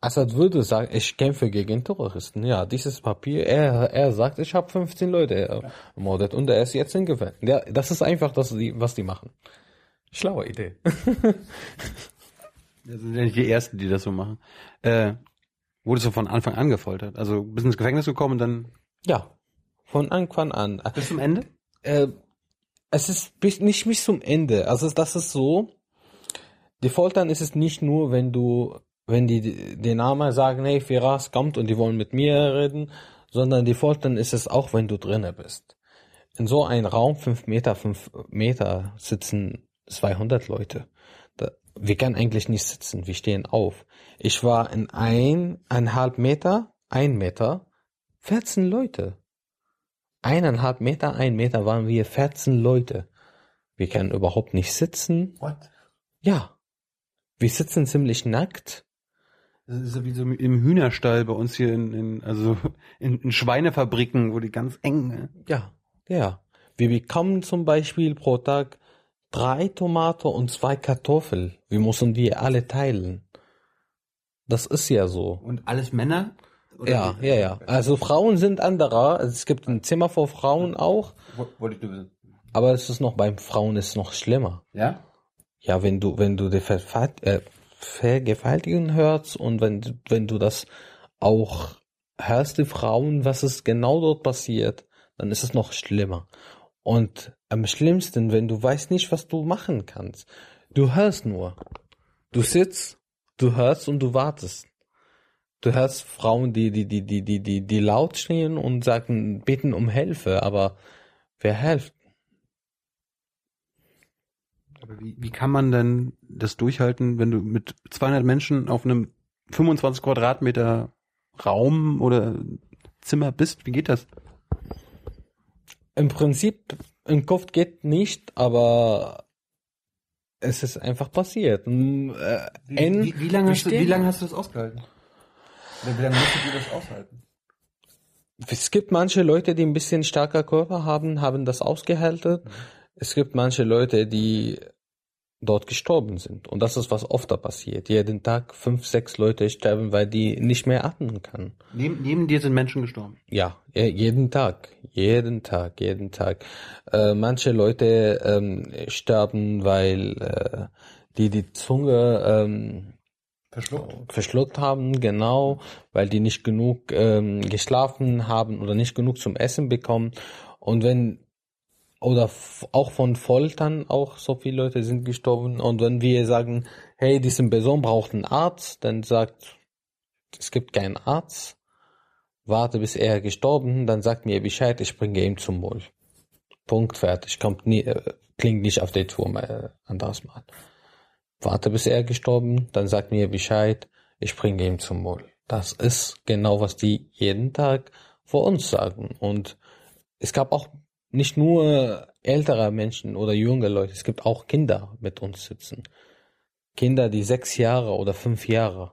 Assad würde sagen, ich kämpfe gegen Terroristen. Ja, dieses Papier, er, er sagt, ich habe 15 Leute ermordet und er ist jetzt in Gefängnis. Ja, das ist einfach das, was die machen. Schlaue Idee. Das sind ja nicht die Ersten, die das so machen. Äh, wurdest du von Anfang an gefoltert? Also bist ins Gefängnis gekommen und dann Ja, von Anfang an. bis zum Ende? äh, es ist bis, nicht bis zum Ende. Also das ist so, die Foltern ist es nicht nur, wenn du, wenn die den Namen sagen, hey, Firas kommt und die wollen mit mir reden, sondern die Foltern ist es auch, wenn du drinnen bist. In so einem Raum, fünf Meter, fünf Meter, sitzen 200 Leute. Wir können eigentlich nicht sitzen, wir stehen auf. Ich war in ein, eineinhalb Meter, ein Meter, 14 Leute eineinhalb Meter, ein Meter waren wir 14 Leute. Wir können überhaupt nicht sitzen. What? Ja. Wir sitzen ziemlich nackt. Das ist ja wie so im Hühnerstall bei uns hier in, in also in, in Schweinefabriken, wo die ganz eng. ne? Ja, ja. Wir bekommen zum Beispiel pro Tag drei Tomate und zwei Kartoffeln. Wir müssen die alle teilen. Das ist ja so. Und alles Männer? Oder Ja, ja, ja. Also Frauen sind anderer. Es gibt ein Zimmer für Frauen auch, Wo- Wollte ich wissen. aber es ist noch beim Frauen ist noch schlimmer. Ja? ja, wenn du, wenn du die Verfa äh, hörst und wenn, du- wenn du das auch hörst, die Frauen, was ist genau dort passiert, dann ist es noch schlimmer. Und am schlimmsten, wenn du weißt nicht, was du machen kannst. Du hörst nur. Du sitzt, du hörst und du wartest. Du hörst Frauen, die, die, die, die, die, die, die laut stehen und sagen, beten um Hilfe, aber wer hilft? Aber wie, wie kann man denn das durchhalten, wenn du mit 200 Menschen auf einem 25 Quadratmeter Raum oder Zimmer bist? Wie geht das? Im Prinzip, im Kopf geht nicht, aber es ist einfach passiert. Und, Äh, N- wie, wie, lange hast du, wie lange hast du das ausgehalten? Oder wie lange musstet ihr das aushalten? Es gibt manche Leute, die ein bisschen starker Körper haben, haben das ausgehalten. Es gibt manche Leute, die dort gestorben sind. Und das ist, was oft da passiert. Jeden Tag fünf, sechs Leute sterben, weil die nicht mehr atmen können. Neben, neben dir sind Menschen gestorben. Ja, je- jeden Tag, jeden Tag, jeden Tag. Äh, manche Leute ähm, sterben, weil äh, die die Zunge ähm, Verschluckt. verschluckt haben, genau, weil die nicht genug ähm, geschlafen haben oder nicht genug zum Essen bekommen. Und wenn oder auch von Foltern auch so viele Leute sind gestorben. Und wenn wir sagen, hey, diese Person braucht einen Arzt, dann sagt, es gibt keinen Arzt, warte bis er gestorben, dann sagt mir Bescheid, ich bringe ihm zum Mol. Punkt, fertig. Kommt nie, äh, klingt nicht auf der Tour mal anderes Mal. Warte bis er gestorben, dann sagt mir Bescheid, ich bringe ihn zum Mol. Das ist genau, was die jeden Tag vor uns sagen. Und es gab auch nicht nur ältere Menschen oder junge Leute, es gibt auch Kinder mit uns sitzen. Kinder, die sechs Jahre oder fünf Jahre.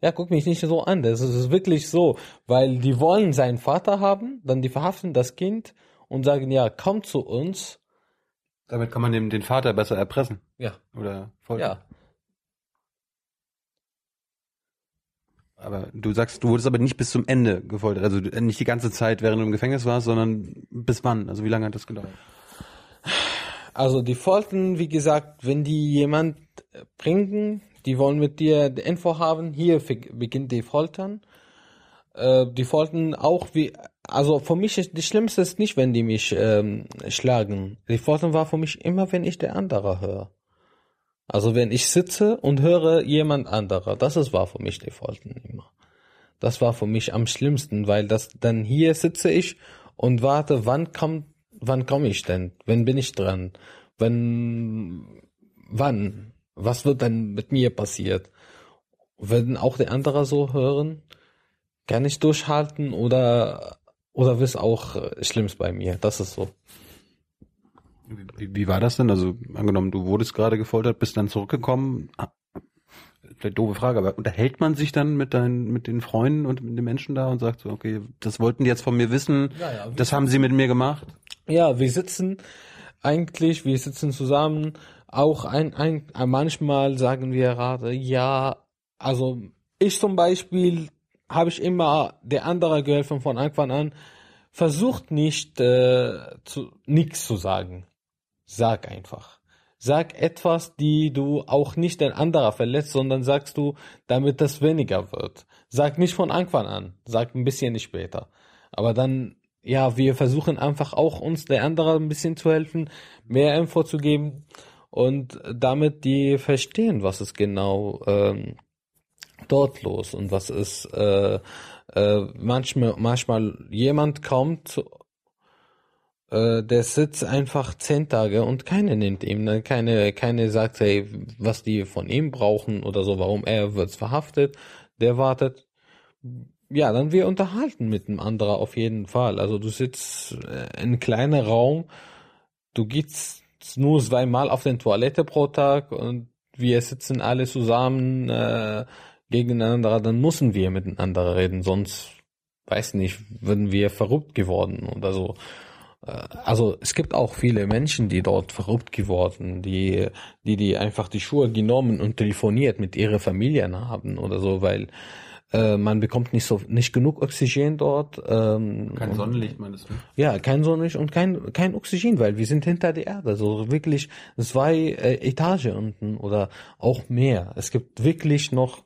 Ja, guck mich nicht so an. Das ist wirklich so, weil die wollen seinen Vater haben, dann die verhaften das Kind und sagen, ja, komm zu uns. Damit kann man den, den Vater besser erpressen. Ja, Oder foltern. ja. Aber du sagst, du wurdest aber nicht bis zum Ende gefoltert. Also nicht die ganze Zeit, während du im Gefängnis warst, sondern bis wann? Also wie lange hat das gedauert? Also die Foltern, wie gesagt, wenn die jemand äh, bringen, die wollen mit dir die Info haben, hier beginnt die Foltern. Äh, die Foltern auch wie, also für mich ist das Schlimmste ist nicht, wenn die mich ähm, schlagen. Die Foltern war für mich immer, wenn ich der andere höre. Also wenn ich sitze und höre jemand anderer, das ist war für mich die Foltern immer. Das war für mich am schlimmsten, weil das dann hier sitze ich und warte, wann kommt, wann komme ich denn? Wann bin ich dran? Wann, wann? Was wird dann mit mir passiert? Werden auch die anderen so hören? Kann ich durchhalten oder, oder wird auch äh, Schlimmes bei mir? Das ist so. Wie, wie war das denn? Also angenommen, du wurdest gerade gefoltert, bist dann zurückgekommen. Ah, Vielleicht doofe Frage, aber unterhält man sich dann mit deinen, mit den Freunden und mit den Menschen da und sagt so, okay, das wollten die jetzt von mir wissen, Ja, ja, das haben sie mit mir gemacht? Ja, wir sitzen eigentlich, wir sitzen zusammen. Auch ein, ein, manchmal sagen wir gerade, ja, also ich zum Beispiel habe ich immer der andere geholfen von Anfang an. Versucht nicht äh, zu nichts zu sagen. Sag einfach. Sag etwas, die du auch nicht den anderer verletzt, sondern sagst du, damit das weniger wird. Sag nicht von Anfang an. Sag ein bisschen später. Aber dann, ja, wir versuchen einfach auch uns der andere ein bisschen zu helfen, mehr Info zu geben und damit die verstehen, was ist genau ähm, dort los und was ist äh, äh, manchmal manchmal jemand kommt äh, der sitzt einfach zehn Tage und keiner nimmt ihm, ne? keine, keine sagt, hey, was die von ihm brauchen oder so, warum er wird verhaftet, der wartet. Ja, dann wir unterhalten mit dem anderen auf jeden Fall. Also du sitzt äh, in einem kleinen Raum, du gehst nur zweimal auf den Toilette pro Tag und wir sitzen alle zusammen äh, gegeneinander, dann müssen wir miteinander reden, sonst weiß nicht, würden wir verrückt geworden oder so. Äh, Also es gibt auch viele Menschen, die dort verrückt geworden, die, die, die einfach die Schuhe genommen und telefoniert mit ihren Familien haben oder so, weil äh, man bekommt nicht so nicht genug Oxygen dort. Ähm, Kein Sonnenlicht, meinst du? Ja, kein Sonnenlicht und kein kein Oxygen, weil wir sind hinter der Erde, so wirklich zwei äh, Etage unten oder auch mehr. Es gibt wirklich noch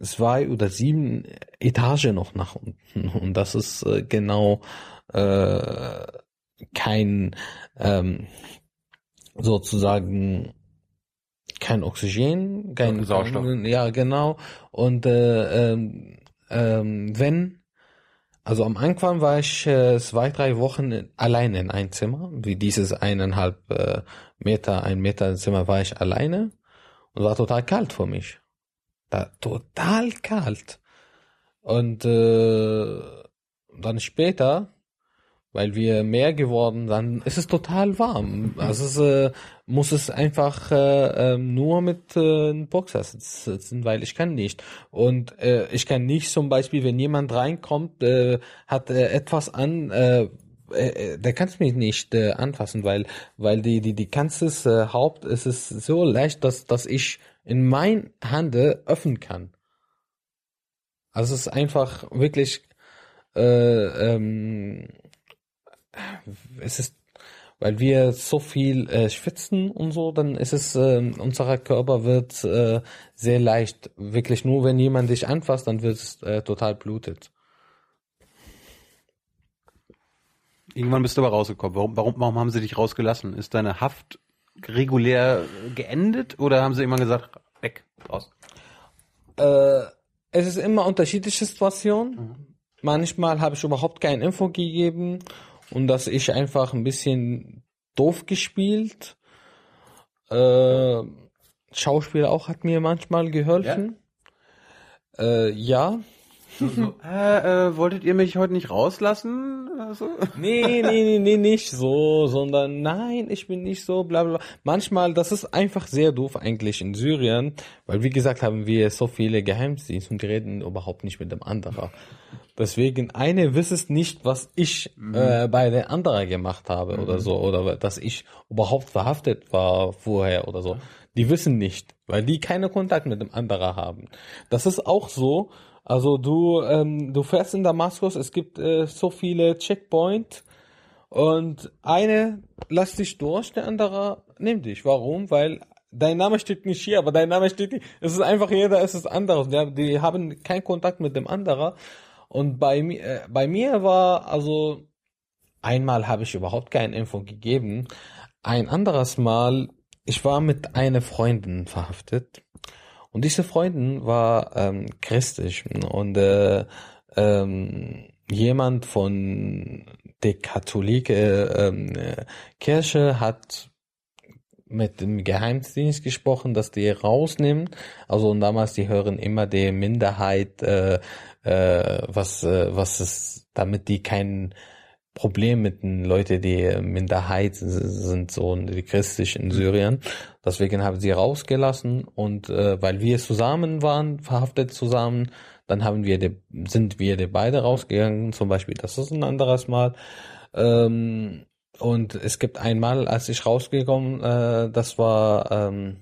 zwei oder sieben Etage noch nach unten und das ist äh, genau äh, kein ähm, sozusagen kein Oxygen, kein Sauerstoff. ja genau. Und äh, ähm, ähm, wenn also am Anfang war ich äh, zwei drei Wochen in, allein in ein Zimmer. Wie dieses eineinhalb äh, Meter ein Meter Zimmer war ich alleine. Und war total kalt für mich. Da, total kalt. Und äh, dann später weil wir mehr geworden, dann ist es total warm. Also es, äh, muss es einfach äh, ähm, nur mit äh, Boxer sitzen, weil ich kann nicht. Und äh, ich kann nicht zum Beispiel, wenn jemand reinkommt, äh, hat äh, etwas an, äh, äh, der kann es mich nicht äh, anfassen, weil weil die die die ganzes äh, Haupt es ist so leicht, dass dass ich in mein Hande öffnen kann. Also es ist einfach wirklich äh, ähm, es ist, weil wir so viel äh, schwitzen und so, dann ist es, äh, unser Körper wird äh, sehr leicht. Wirklich nur, wenn jemand dich anfasst, dann wird es äh, total blutet. Irgendwann bist du aber rausgekommen. Warum, warum, warum haben sie dich rausgelassen? Ist deine Haft regulär geendet oder haben sie irgendwann gesagt, weg, raus? Äh, es ist immer unterschiedliche Situationen. Manchmal habe ich überhaupt keine Info gegeben und dass ich einfach ein bisschen doof gespielt. Äh, Schauspieler auch hat mir manchmal geholfen. Ja. Äh, ja. So, äh, äh, wolltet ihr mich heute nicht rauslassen? Also? Nee, nee, nee, nee, nicht so, sondern nein, ich bin nicht so, bla bla. bla. Manchmal, das ist einfach sehr doof eigentlich in Syrien, weil wie gesagt haben wir so viele Geheimdienste und die reden überhaupt nicht mit dem anderen. Deswegen, eine wisst nicht, was ich äh, bei der anderen gemacht habe oder so, oder dass ich überhaupt verhaftet war vorher oder so. Die wissen nicht, weil die keine Kontakt mit dem anderen haben. Das ist auch so, also du, ähm, du fährst in Damaskus, es gibt äh, so viele Checkpoint und eine lässt dich durch, der andere nimmt dich. Warum? Weil dein Name steht nicht hier, aber dein Name steht hier. Es ist einfach jeder, es ist anderes. Die, die haben keinen Kontakt mit dem anderen. Und bei mir, äh, bei mir war also einmal habe ich überhaupt keine Info gegeben. Ein anderes Mal, ich war mit einer Freundin verhaftet. Und diese Freundin war ähm, christlich und äh, ähm, jemand von der katholische ähm, äh, Kirche hat mit dem Geheimdienst gesprochen, dass die rausnehmen. Also und damals die hören immer die Minderheit, äh, äh, was äh, was ist, damit die kein Problem mit den Leuten, die Minderheit sind, so christlich in Syrien. Deswegen haben sie rausgelassen und äh, weil wir zusammen waren, verhaftet zusammen, dann haben wir die, sind wir die beide rausgegangen, zum Beispiel. Das ist ein anderes Mal. Ähm, und es gibt einmal, als ich rausgekommen, äh, das war ähm,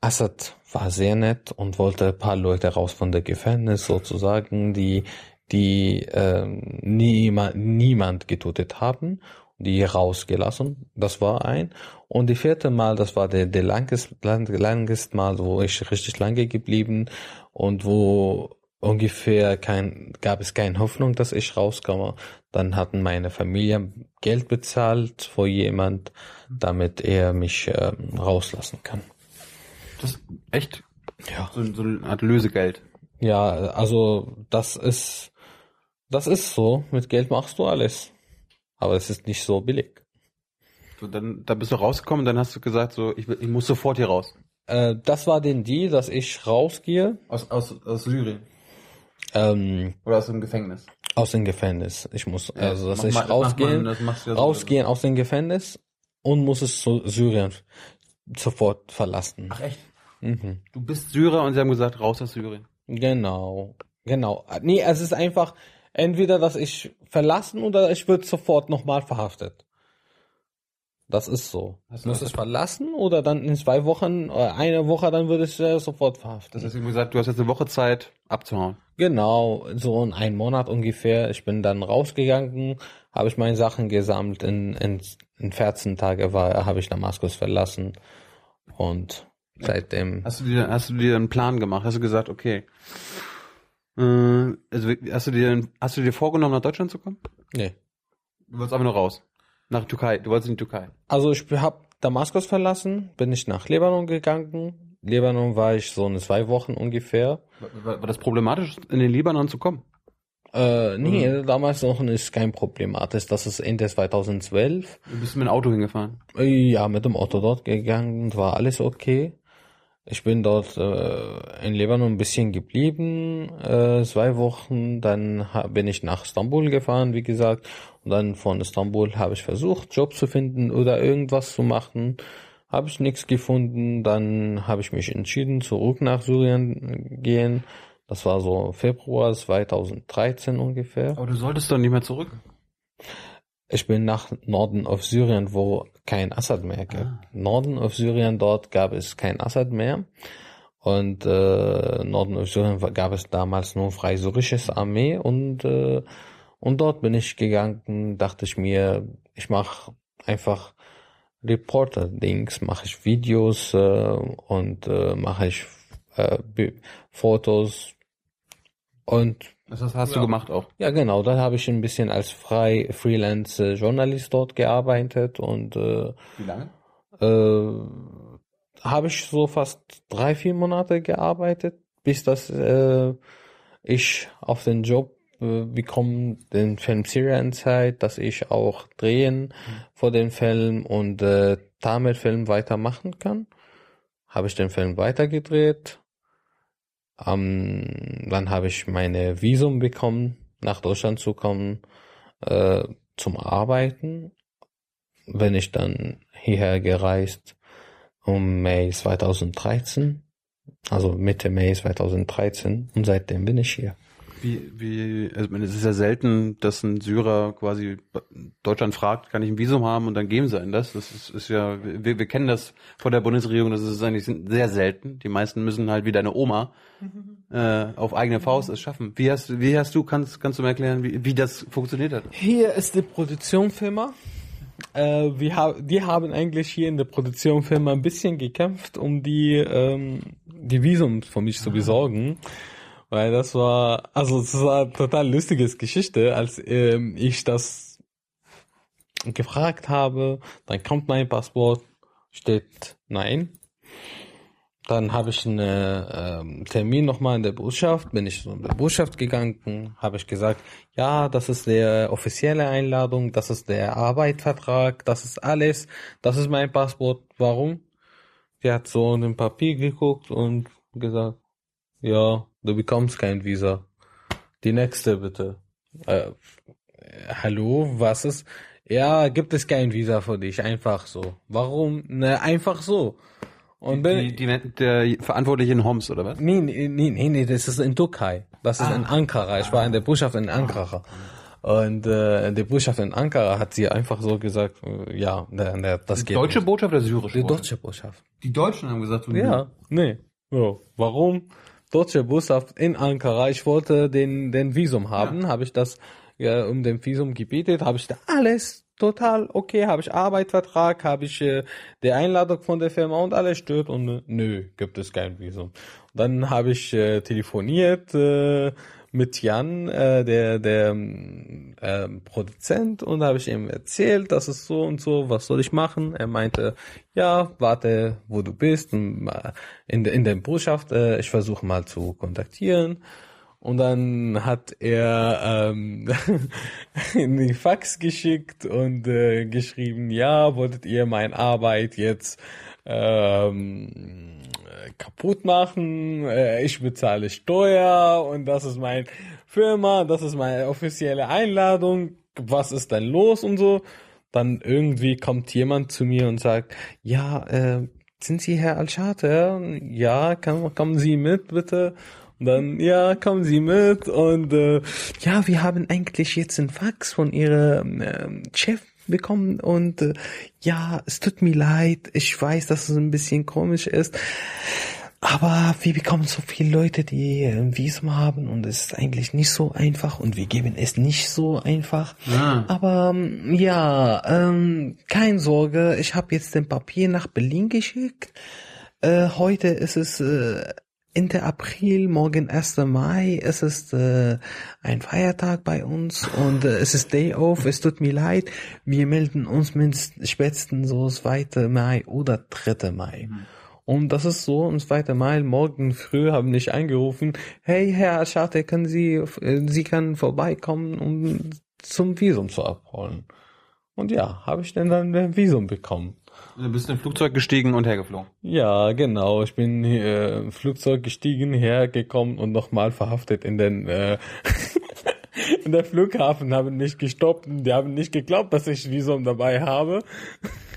Assad war sehr nett und wollte ein paar Leute raus von der Gefängnis sozusagen, die die ähm, niemand, niemand getötet haben, die rausgelassen. Das war ein. Und die vierte Mal, das war der, der langest, lang, langest Mal, wo ich richtig lange geblieben und wo ungefähr kein, gab es keine Hoffnung, dass ich rauskomme. Dann hatten meine Familie Geld bezahlt für jemand, damit er mich ähm, rauslassen kann. Das echt Ja. so, so eine Art Lösegeld. Ja, also das ist, das ist so. Mit Geld machst du alles. Aber es ist nicht so billig. So, dann, da bist du rausgekommen, dann hast du gesagt, so, ich, ich muss sofort hier raus. Äh, das war den Deal, dass ich rausgehe Aus, aus, aus Syrien. ähm, Oder aus dem Gefängnis. aus dem Gefängnis. Ich muss, also dass mach ich mal- das rausgehe, man- das machst du ja so- rausgehen aus dem Gefängnis und muss es zu Syrien sofort verlassen. Ach echt? Mhm. Du bist Syrer und sie haben gesagt, raus aus Syrien. Genau, genau. Nee, es ist einfach entweder, dass ich verlassen oder ich wird sofort nochmal verhaftet. Das ist so. Hast du es verlassen oder dann in zwei Wochen, äh, eine Woche, dann würde ich äh, sofort verhaften. Das heißt, wie gesagt, du hast jetzt eine Woche Zeit abzuhauen. Genau, so in einem Monat ungefähr. Ich bin dann rausgegangen, habe ich meine Sachen gesammelt. In, in, in 14 Tage war, habe ich Damaskus verlassen und seitdem. Hast du dir, hast du dir einen Plan gemacht? Hast du gesagt, okay, äh, also hast du dir, hast du dir vorgenommen, nach Deutschland zu kommen? Nee. Du wolltest einfach nur raus. Nach Türkei. Du wolltest in die Türkei. Also ich habe Damaskus verlassen, bin ich nach Libanon gegangen. Libanon war ich so in zwei Wochen ungefähr. War, war das problematisch, in den Libanon zu kommen? Äh, nee, mhm. damals noch ist kein problematisch. Das ist Ende 2012. Du bist mit dem Auto hingefahren? Ja, mit dem Auto dort gegangen, war alles okay. Ich bin dort äh, in Libanon ein bisschen geblieben, äh, zwei Wochen. Dann bin ich nach Istanbul gefahren, wie gesagt. Und dann von Istanbul habe ich versucht, Job zu finden oder irgendwas zu machen. Habe ich nichts gefunden. Dann habe ich mich entschieden, zurück nach Syrien gehen. Das war so Februar 2013 ungefähr. Aber du solltest doch nicht mehr zurück. Ich bin nach Norden auf Syrien, wo kein Assad mehr gibt. Ah. Norden auf Syrien, dort gab es kein Assad mehr. Und äh, Norden auf Syrien gab es damals nur freie syrische Armee und äh, und dort bin ich gegangen, dachte ich mir, ich mache einfach Reporter-Dings, mache ich Videos äh, und äh, mache ich äh, Fotos und das hast ja. du gemacht auch? Ja, genau. Da habe ich ein bisschen als frei Freelance Journalist dort gearbeitet und äh, wie lange? Äh, habe ich so fast drei vier Monate gearbeitet, bis das äh, ich auf den Job äh, bekomme, den Film Syrian Zeit, dass ich auch drehen mhm. vor dem Film und äh, damit Film weitermachen kann. Habe ich den Film weitergedreht ähm, dann habe ich meine Visum bekommen, nach Deutschland zu kommen, äh, zum Arbeiten. Bin ich dann hierher gereist um Mai 2013, also Mitte Mai 2013 und seitdem bin ich hier. Wie, wie, also es ist ja selten, dass ein Syrer quasi Deutschland fragt, kann ich ein Visum haben und dann geben sie einen das. Das ist, ist ja, wir, wir kennen das von der Bundesregierung, das ist eigentlich sehr selten. Die meisten müssen halt wie deine Oma äh, auf eigene Faust es schaffen. Wie hast, wie hast du, kannst, kannst du mir erklären, wie, wie das funktioniert hat? Hier ist die Produktionsfirma. Äh, wir haben, die haben eigentlich hier in der Produktionsfirma ein bisschen gekämpft, um die, ähm, die Visum für mich zu besorgen. Ah weil das war, also das war eine total lustiges Geschichte, als ähm, ich das gefragt habe, dann kommt mein Passwort, steht nein. Dann habe ich einen ähm, Termin nochmal in der Botschaft, bin ich in der Botschaft gegangen, habe ich gesagt, ja, das ist der offizielle Einladung, das ist der Arbeitsvertrag, das ist alles, das ist mein Passwort. Warum? Die hat so in den Papier geguckt und gesagt, ja, du bekommst kein Visa. Die nächste bitte. Äh, hallo, was ist? Ja, gibt es kein Visa für dich, einfach so. Warum? Ne, einfach so. Und die, die, die, der Verantwortliche in Homs, oder was? Nee, nee, nee, nee, das ist in Türkei. Das ist ah. in Ankara. Ich war in der Botschaft in Ankara. Und äh, die Botschaft in Ankara hat sie einfach so gesagt, äh, ja, ne, ne, das die geht. Deutsche nicht. Botschaft oder syrische Die deutsche Botschaft. Die Deutschen haben gesagt, ja, nee. So, warum? Deutsche Botschaft in Ankara. Ich wollte den, den Visum haben, ja. habe ich das ja, um den Visum gebetet, habe ich da alles total okay, habe ich Arbeitsvertrag, habe ich äh, die Einladung von der Firma und alles stört und äh, nö, gibt es kein Visum. Dann habe ich äh, telefoniert äh, mit Jan, äh, der der äh, Produzent, und habe ich ihm erzählt, das ist so und so, was soll ich machen? Er meinte, ja, warte, wo du bist, in der in der Botschaft, äh, ich versuche mal zu kontaktieren. Und dann hat er ähm, in die Fax geschickt und äh, geschrieben, ja, wolltet ihr meine Arbeit jetzt ähm, kaputt machen, äh, ich bezahle Steuer und das ist meine Firma, das ist meine offizielle Einladung, was ist denn los und so. Dann irgendwie kommt jemand zu mir und sagt, ja, äh, sind Sie Herr Alschate? Ja, kann, kommen Sie mit, bitte. Und dann, ja, kommen Sie mit. Und äh, ja, wir haben eigentlich jetzt einen Fax von Ihrem äh, Chef bekommen und äh, ja, es tut mir leid. Ich weiß, dass es ein bisschen komisch ist. Aber wir bekommen so viele Leute, die ein Visum haben und es ist eigentlich nicht so einfach und wir geben es nicht so einfach. Ah. Aber ähm, ja, ähm, kein Sorge, ich habe jetzt den Papier nach Berlin geschickt. Äh, heute ist es äh, Ende April, morgen 1. Mai. Es ist äh, ein Feiertag bei uns und äh, es ist Day Off. Es tut mir leid. Wir melden uns mindestens spätestens so 2. Mai oder 3. Mai. Und das ist so, am 2. Mai, morgen früh haben mich angerufen, hey Herr Scharte, können Sie, äh, Sie können vorbeikommen, um zum Visum zu abholen. Und ja, habe ich denn dann ein Visum bekommen. Du bist in ein Flugzeug gestiegen und hergeflogen. Ja, genau. Ich bin äh, im Flugzeug gestiegen, hergekommen und nochmal verhaftet in den äh, in der Flughafen haben mich gestoppt und die haben nicht geglaubt, dass ich Visum dabei habe.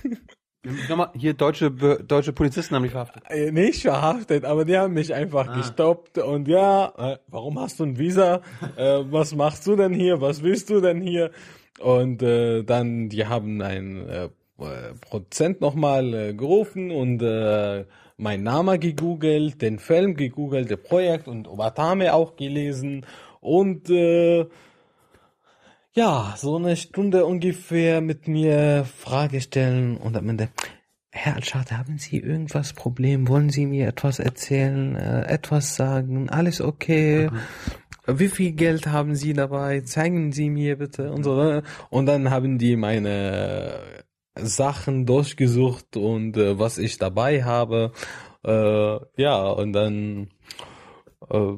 Nochmal, hier deutsche deutsche Polizisten haben dich verhaftet. Äh, Nicht verhaftet, aber die haben mich einfach gestoppt und ja, äh, warum hast du ein Visa? äh, was machst du denn hier? Was willst du denn hier? Und äh, dann, die haben ein äh, Prozent nochmal äh, gerufen und äh, mein Name gegoogelt, den Film gegoogelt, das Projekt und Obatame auch gelesen und äh, ja, so eine Stunde ungefähr mit mir Frage stellen und am Ende, Herr Altscharte, haben Sie irgendwas Problem? Wollen Sie mir etwas erzählen, äh, etwas sagen? Alles okay? Wie viel Geld haben Sie dabei? Zeigen Sie mir bitte und so. ne? Und dann haben die meine Sachen durchgesucht und äh, was ich dabei habe. Äh, ja, und dann äh,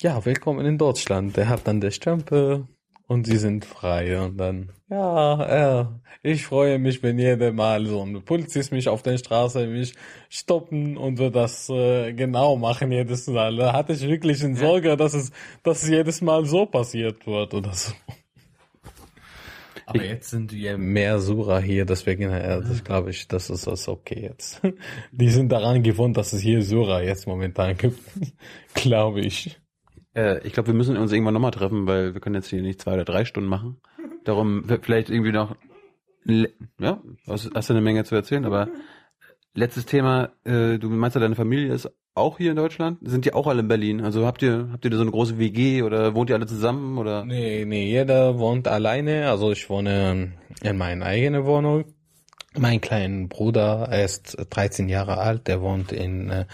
ja, willkommen in Deutschland. Der hat dann der Stempel und sie sind frei. Und dann, ja, ja, ich freue mich, wenn jeder mal so ein Polizist mich auf der Straße mich stoppen und wir das äh, genau machen jedes Mal. Da hatte ich wirklich eine Sorge, dass es, dass es jedes Mal so passiert wird oder so. Aber jetzt sind wir mehr Sura hier, deswegen, äh, das glaube ich, das ist das okay jetzt. Die sind daran gewohnt, dass es hier Sura jetzt momentan gibt, glaube ich. Äh, ich glaube, wir müssen uns irgendwann nochmal treffen, weil wir können jetzt hier nicht zwei oder drei Stunden machen. Darum vielleicht irgendwie noch, ja, hast, hast du eine Menge zu erzählen, aber letztes Thema, äh, du meinst ja, deine Familie ist auch hier in Deutschland? Sind die auch alle in Berlin? Also habt ihr, habt ihr da so eine große WG oder wohnt ihr alle zusammen oder? Nee, nee, jeder wohnt alleine. Also ich wohne in meiner eigenen Wohnung. Mein kleiner Bruder, er ist 13 Jahre alt, der wohnt in, äh,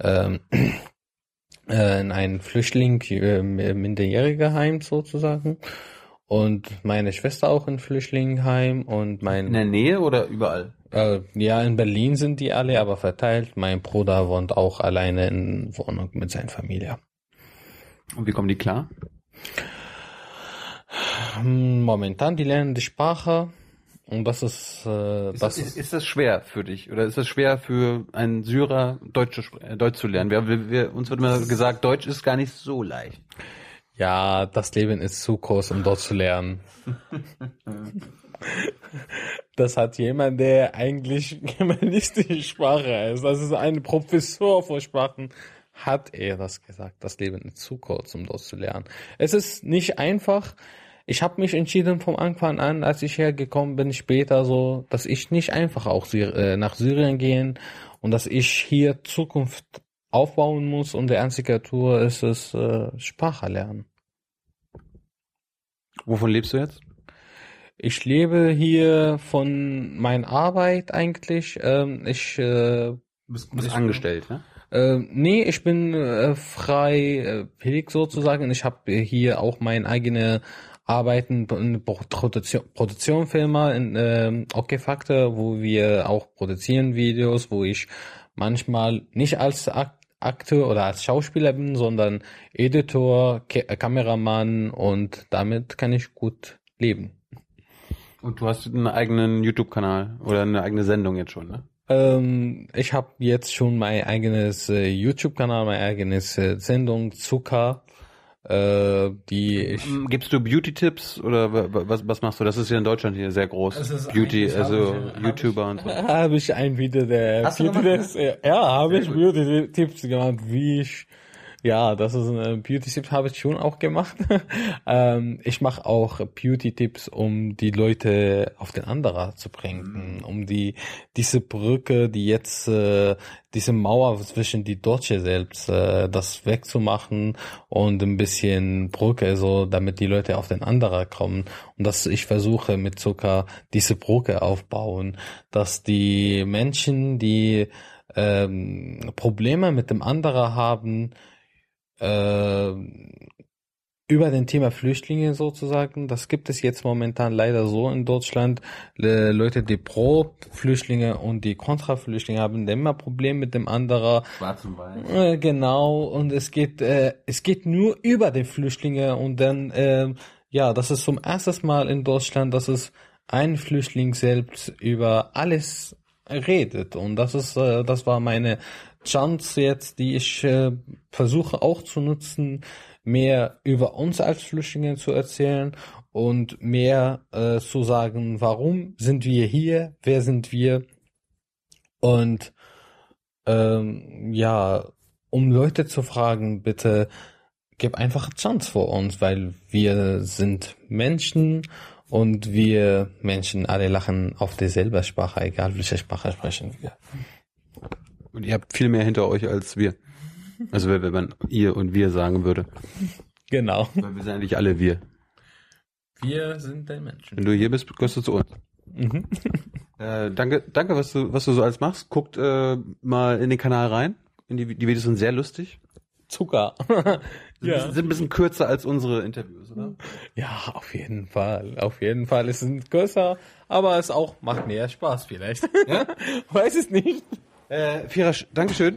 ähm, äh, in einem Flüchtling, äh, minderjähriger Heim sozusagen. Und meine Schwester auch in Flüchtlingsheim und mein In der Nähe oder überall? Äh, ja, in Berlin sind die alle, aber verteilt. Mein Bruder wohnt auch alleine in Wohnung mit seiner Familie. Und wie kommen die klar? Momentan, die lernen die Sprache und das ist, äh, Ist das ist, ist das schwer für dich? Oder ist das schwer für einen Syrer, Deutsch, zu äh, Deutsch zu lernen? Wir, wir, wir, uns wird immer gesagt, Deutsch ist gar nicht so leicht. ja, das Leben ist zu groß, um dort zu lernen. Das hat jemand, der eigentlich germanistische Sprache ist. Das ist ein Professor für Sprachen. Hat er das gesagt? Das Leben ist zu kurz, um dort zu lernen. Es ist nicht einfach. Ich habe mich entschieden vom Anfang an, als ich hergekommen bin, später so, dass ich nicht einfach auch äh, nach Syrien gehen und dass ich hier Zukunft aufbauen muss und der einzige Tour ist es äh, Sprache lernen. Wovon lebst du jetzt? Ich lebe hier von meiner Arbeit eigentlich. Ähm, ich äh, Du bist, bist angestellt, ne? äh, nee, ich bin äh, frei äh, willig sozusagen. Ich habe hier auch meine eigene Arbeiten eine Produktion, Produktionfirma in ähm, OK Factor, wo wir auch produzieren Videos, wo ich manchmal nicht als Ak Akteur oder als Schauspieler bin, sondern Editor, Ke Kameramann und damit kann ich gut leben. Und du hast einen eigenen YouTube-Kanal oder eine eigene Sendung jetzt schon, ne? Ähm, ich habe jetzt schon mein eigenes äh, YouTube-Kanal, mein eigenes äh, Sendung Zucker, äh, die ich Mm, Gibst du Beauty-Tipps oder wa- wa- was, was machst du? Das ist ja in Deutschland hier sehr groß. Beauty, also hab ich- YouTuber und so. habe ich ein Video der Hast du Beauty gemacht, Tipps, ja, habe ich gut. Beauty Tipps gemacht, wie ich Ja, das ist eine Beauty-Tipps habe ich schon auch gemacht. ähm, ich mache auch Beauty-Tipps, um die Leute auf den anderen zu bringen, mhm. um die diese Brücke, die jetzt äh, diese Mauer zwischen die Deutsche selbst, äh, das wegzumachen und ein bisschen Brücke, so damit die Leute auf den anderen kommen. Und dass ich versuche mit Zucker diese Brücke aufbauen, dass die Menschen, die ähm, Probleme mit dem anderen haben, äh, über den Thema Flüchtlinge sozusagen, das gibt es jetzt momentan leider so in Deutschland. Le Leute, die pro Flüchtlinge und die kontra Flüchtlinge haben immer Probleme mit dem anderen. Schwarz und weiß. Äh, genau, und es geht, äh, es geht nur über die Flüchtlinge und dann, äh, ja, das ist zum ersten Mal in Deutschland, dass es ein Flüchtling selbst über alles redet und das ist, äh, das war meine Chance jetzt, die ich äh, versuche auch zu nutzen, mehr über uns als Flüchtlinge zu erzählen und mehr äh, zu sagen, warum sind wir hier, wer sind wir und ähm, ja, um Leute zu fragen, bitte gib einfach Chance vor uns, weil wir sind Menschen und wir Menschen alle lachen auf dieselbe Sprache, egal welche Sprache sprechen wir. Und ihr habt viel mehr hinter euch als wir. Also wenn man ihr und wir sagen würde. Genau. Weil wir sind eigentlich alle wir. Wir sind der Menschen. Wenn du hier bist, gehörst du zu uns. Mhm. äh, danke, danke, was du, was du so alles machst. Guckt äh, mal in den Kanal rein. In die, die Videos sind sehr lustig. Zucker. ja. Sind ein bisschen kürzer als unsere Interviews, oder? Ja, auf jeden Fall. Auf jeden Fall. Es sind kürzer, aber es auch macht mehr Spaß vielleicht. Ja? Weiß es nicht. Äh, Firasch, Dankeschön.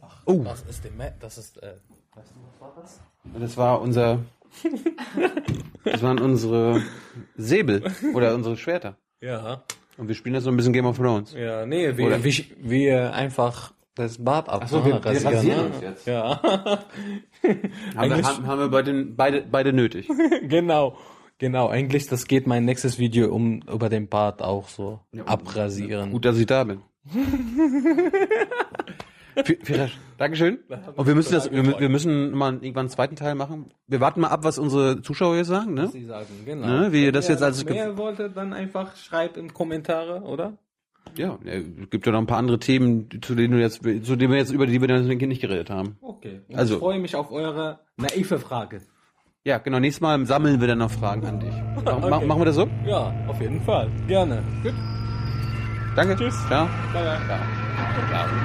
Ach, oh. Das ist Matt, das ist, äh, weißt du, was war das? Das war unser, das waren unsere Säbel oder unsere Schwerter. Ja. Und wir spielen jetzt so ein bisschen Game of Thrones. Ja, nee, wir, wir, wir einfach das Bart ab. Achso, wir, wir rasieren ne? uns jetzt. Ja. haben, wir, haben wir beide, beide, beide nötig. genau. Genau, eigentlich, das geht mein nächstes Video um über den Bart auch so ja, abrasieren. Gut, dass ich da bin. Dankeschön. Und wir müssen das, wir, wir, müssen mal irgendwann einen zweiten Teil machen. Wir warten mal ab, was unsere Zuschauer jetzt sagen, ne? Was sie sagen, genau. Ne? Wie Wenn das jetzt als mehr wollte, dann einfach schreibt in Kommentare, oder? Ja, es gibt ja noch ein paar andere Themen, zu denen du jetzt, zu denen wir jetzt über die wir dann nicht geredet haben. Okay. Und also ich freue mich auf eure naive Frage. Ja, genau. Nächstes Mal sammeln wir dann noch Fragen an dich. okay. Machen wir das so? Ja, auf jeden Fall. Gerne. Gut. Danke. Tschüss. Ciao. Bye bye. Ciao. Ciao.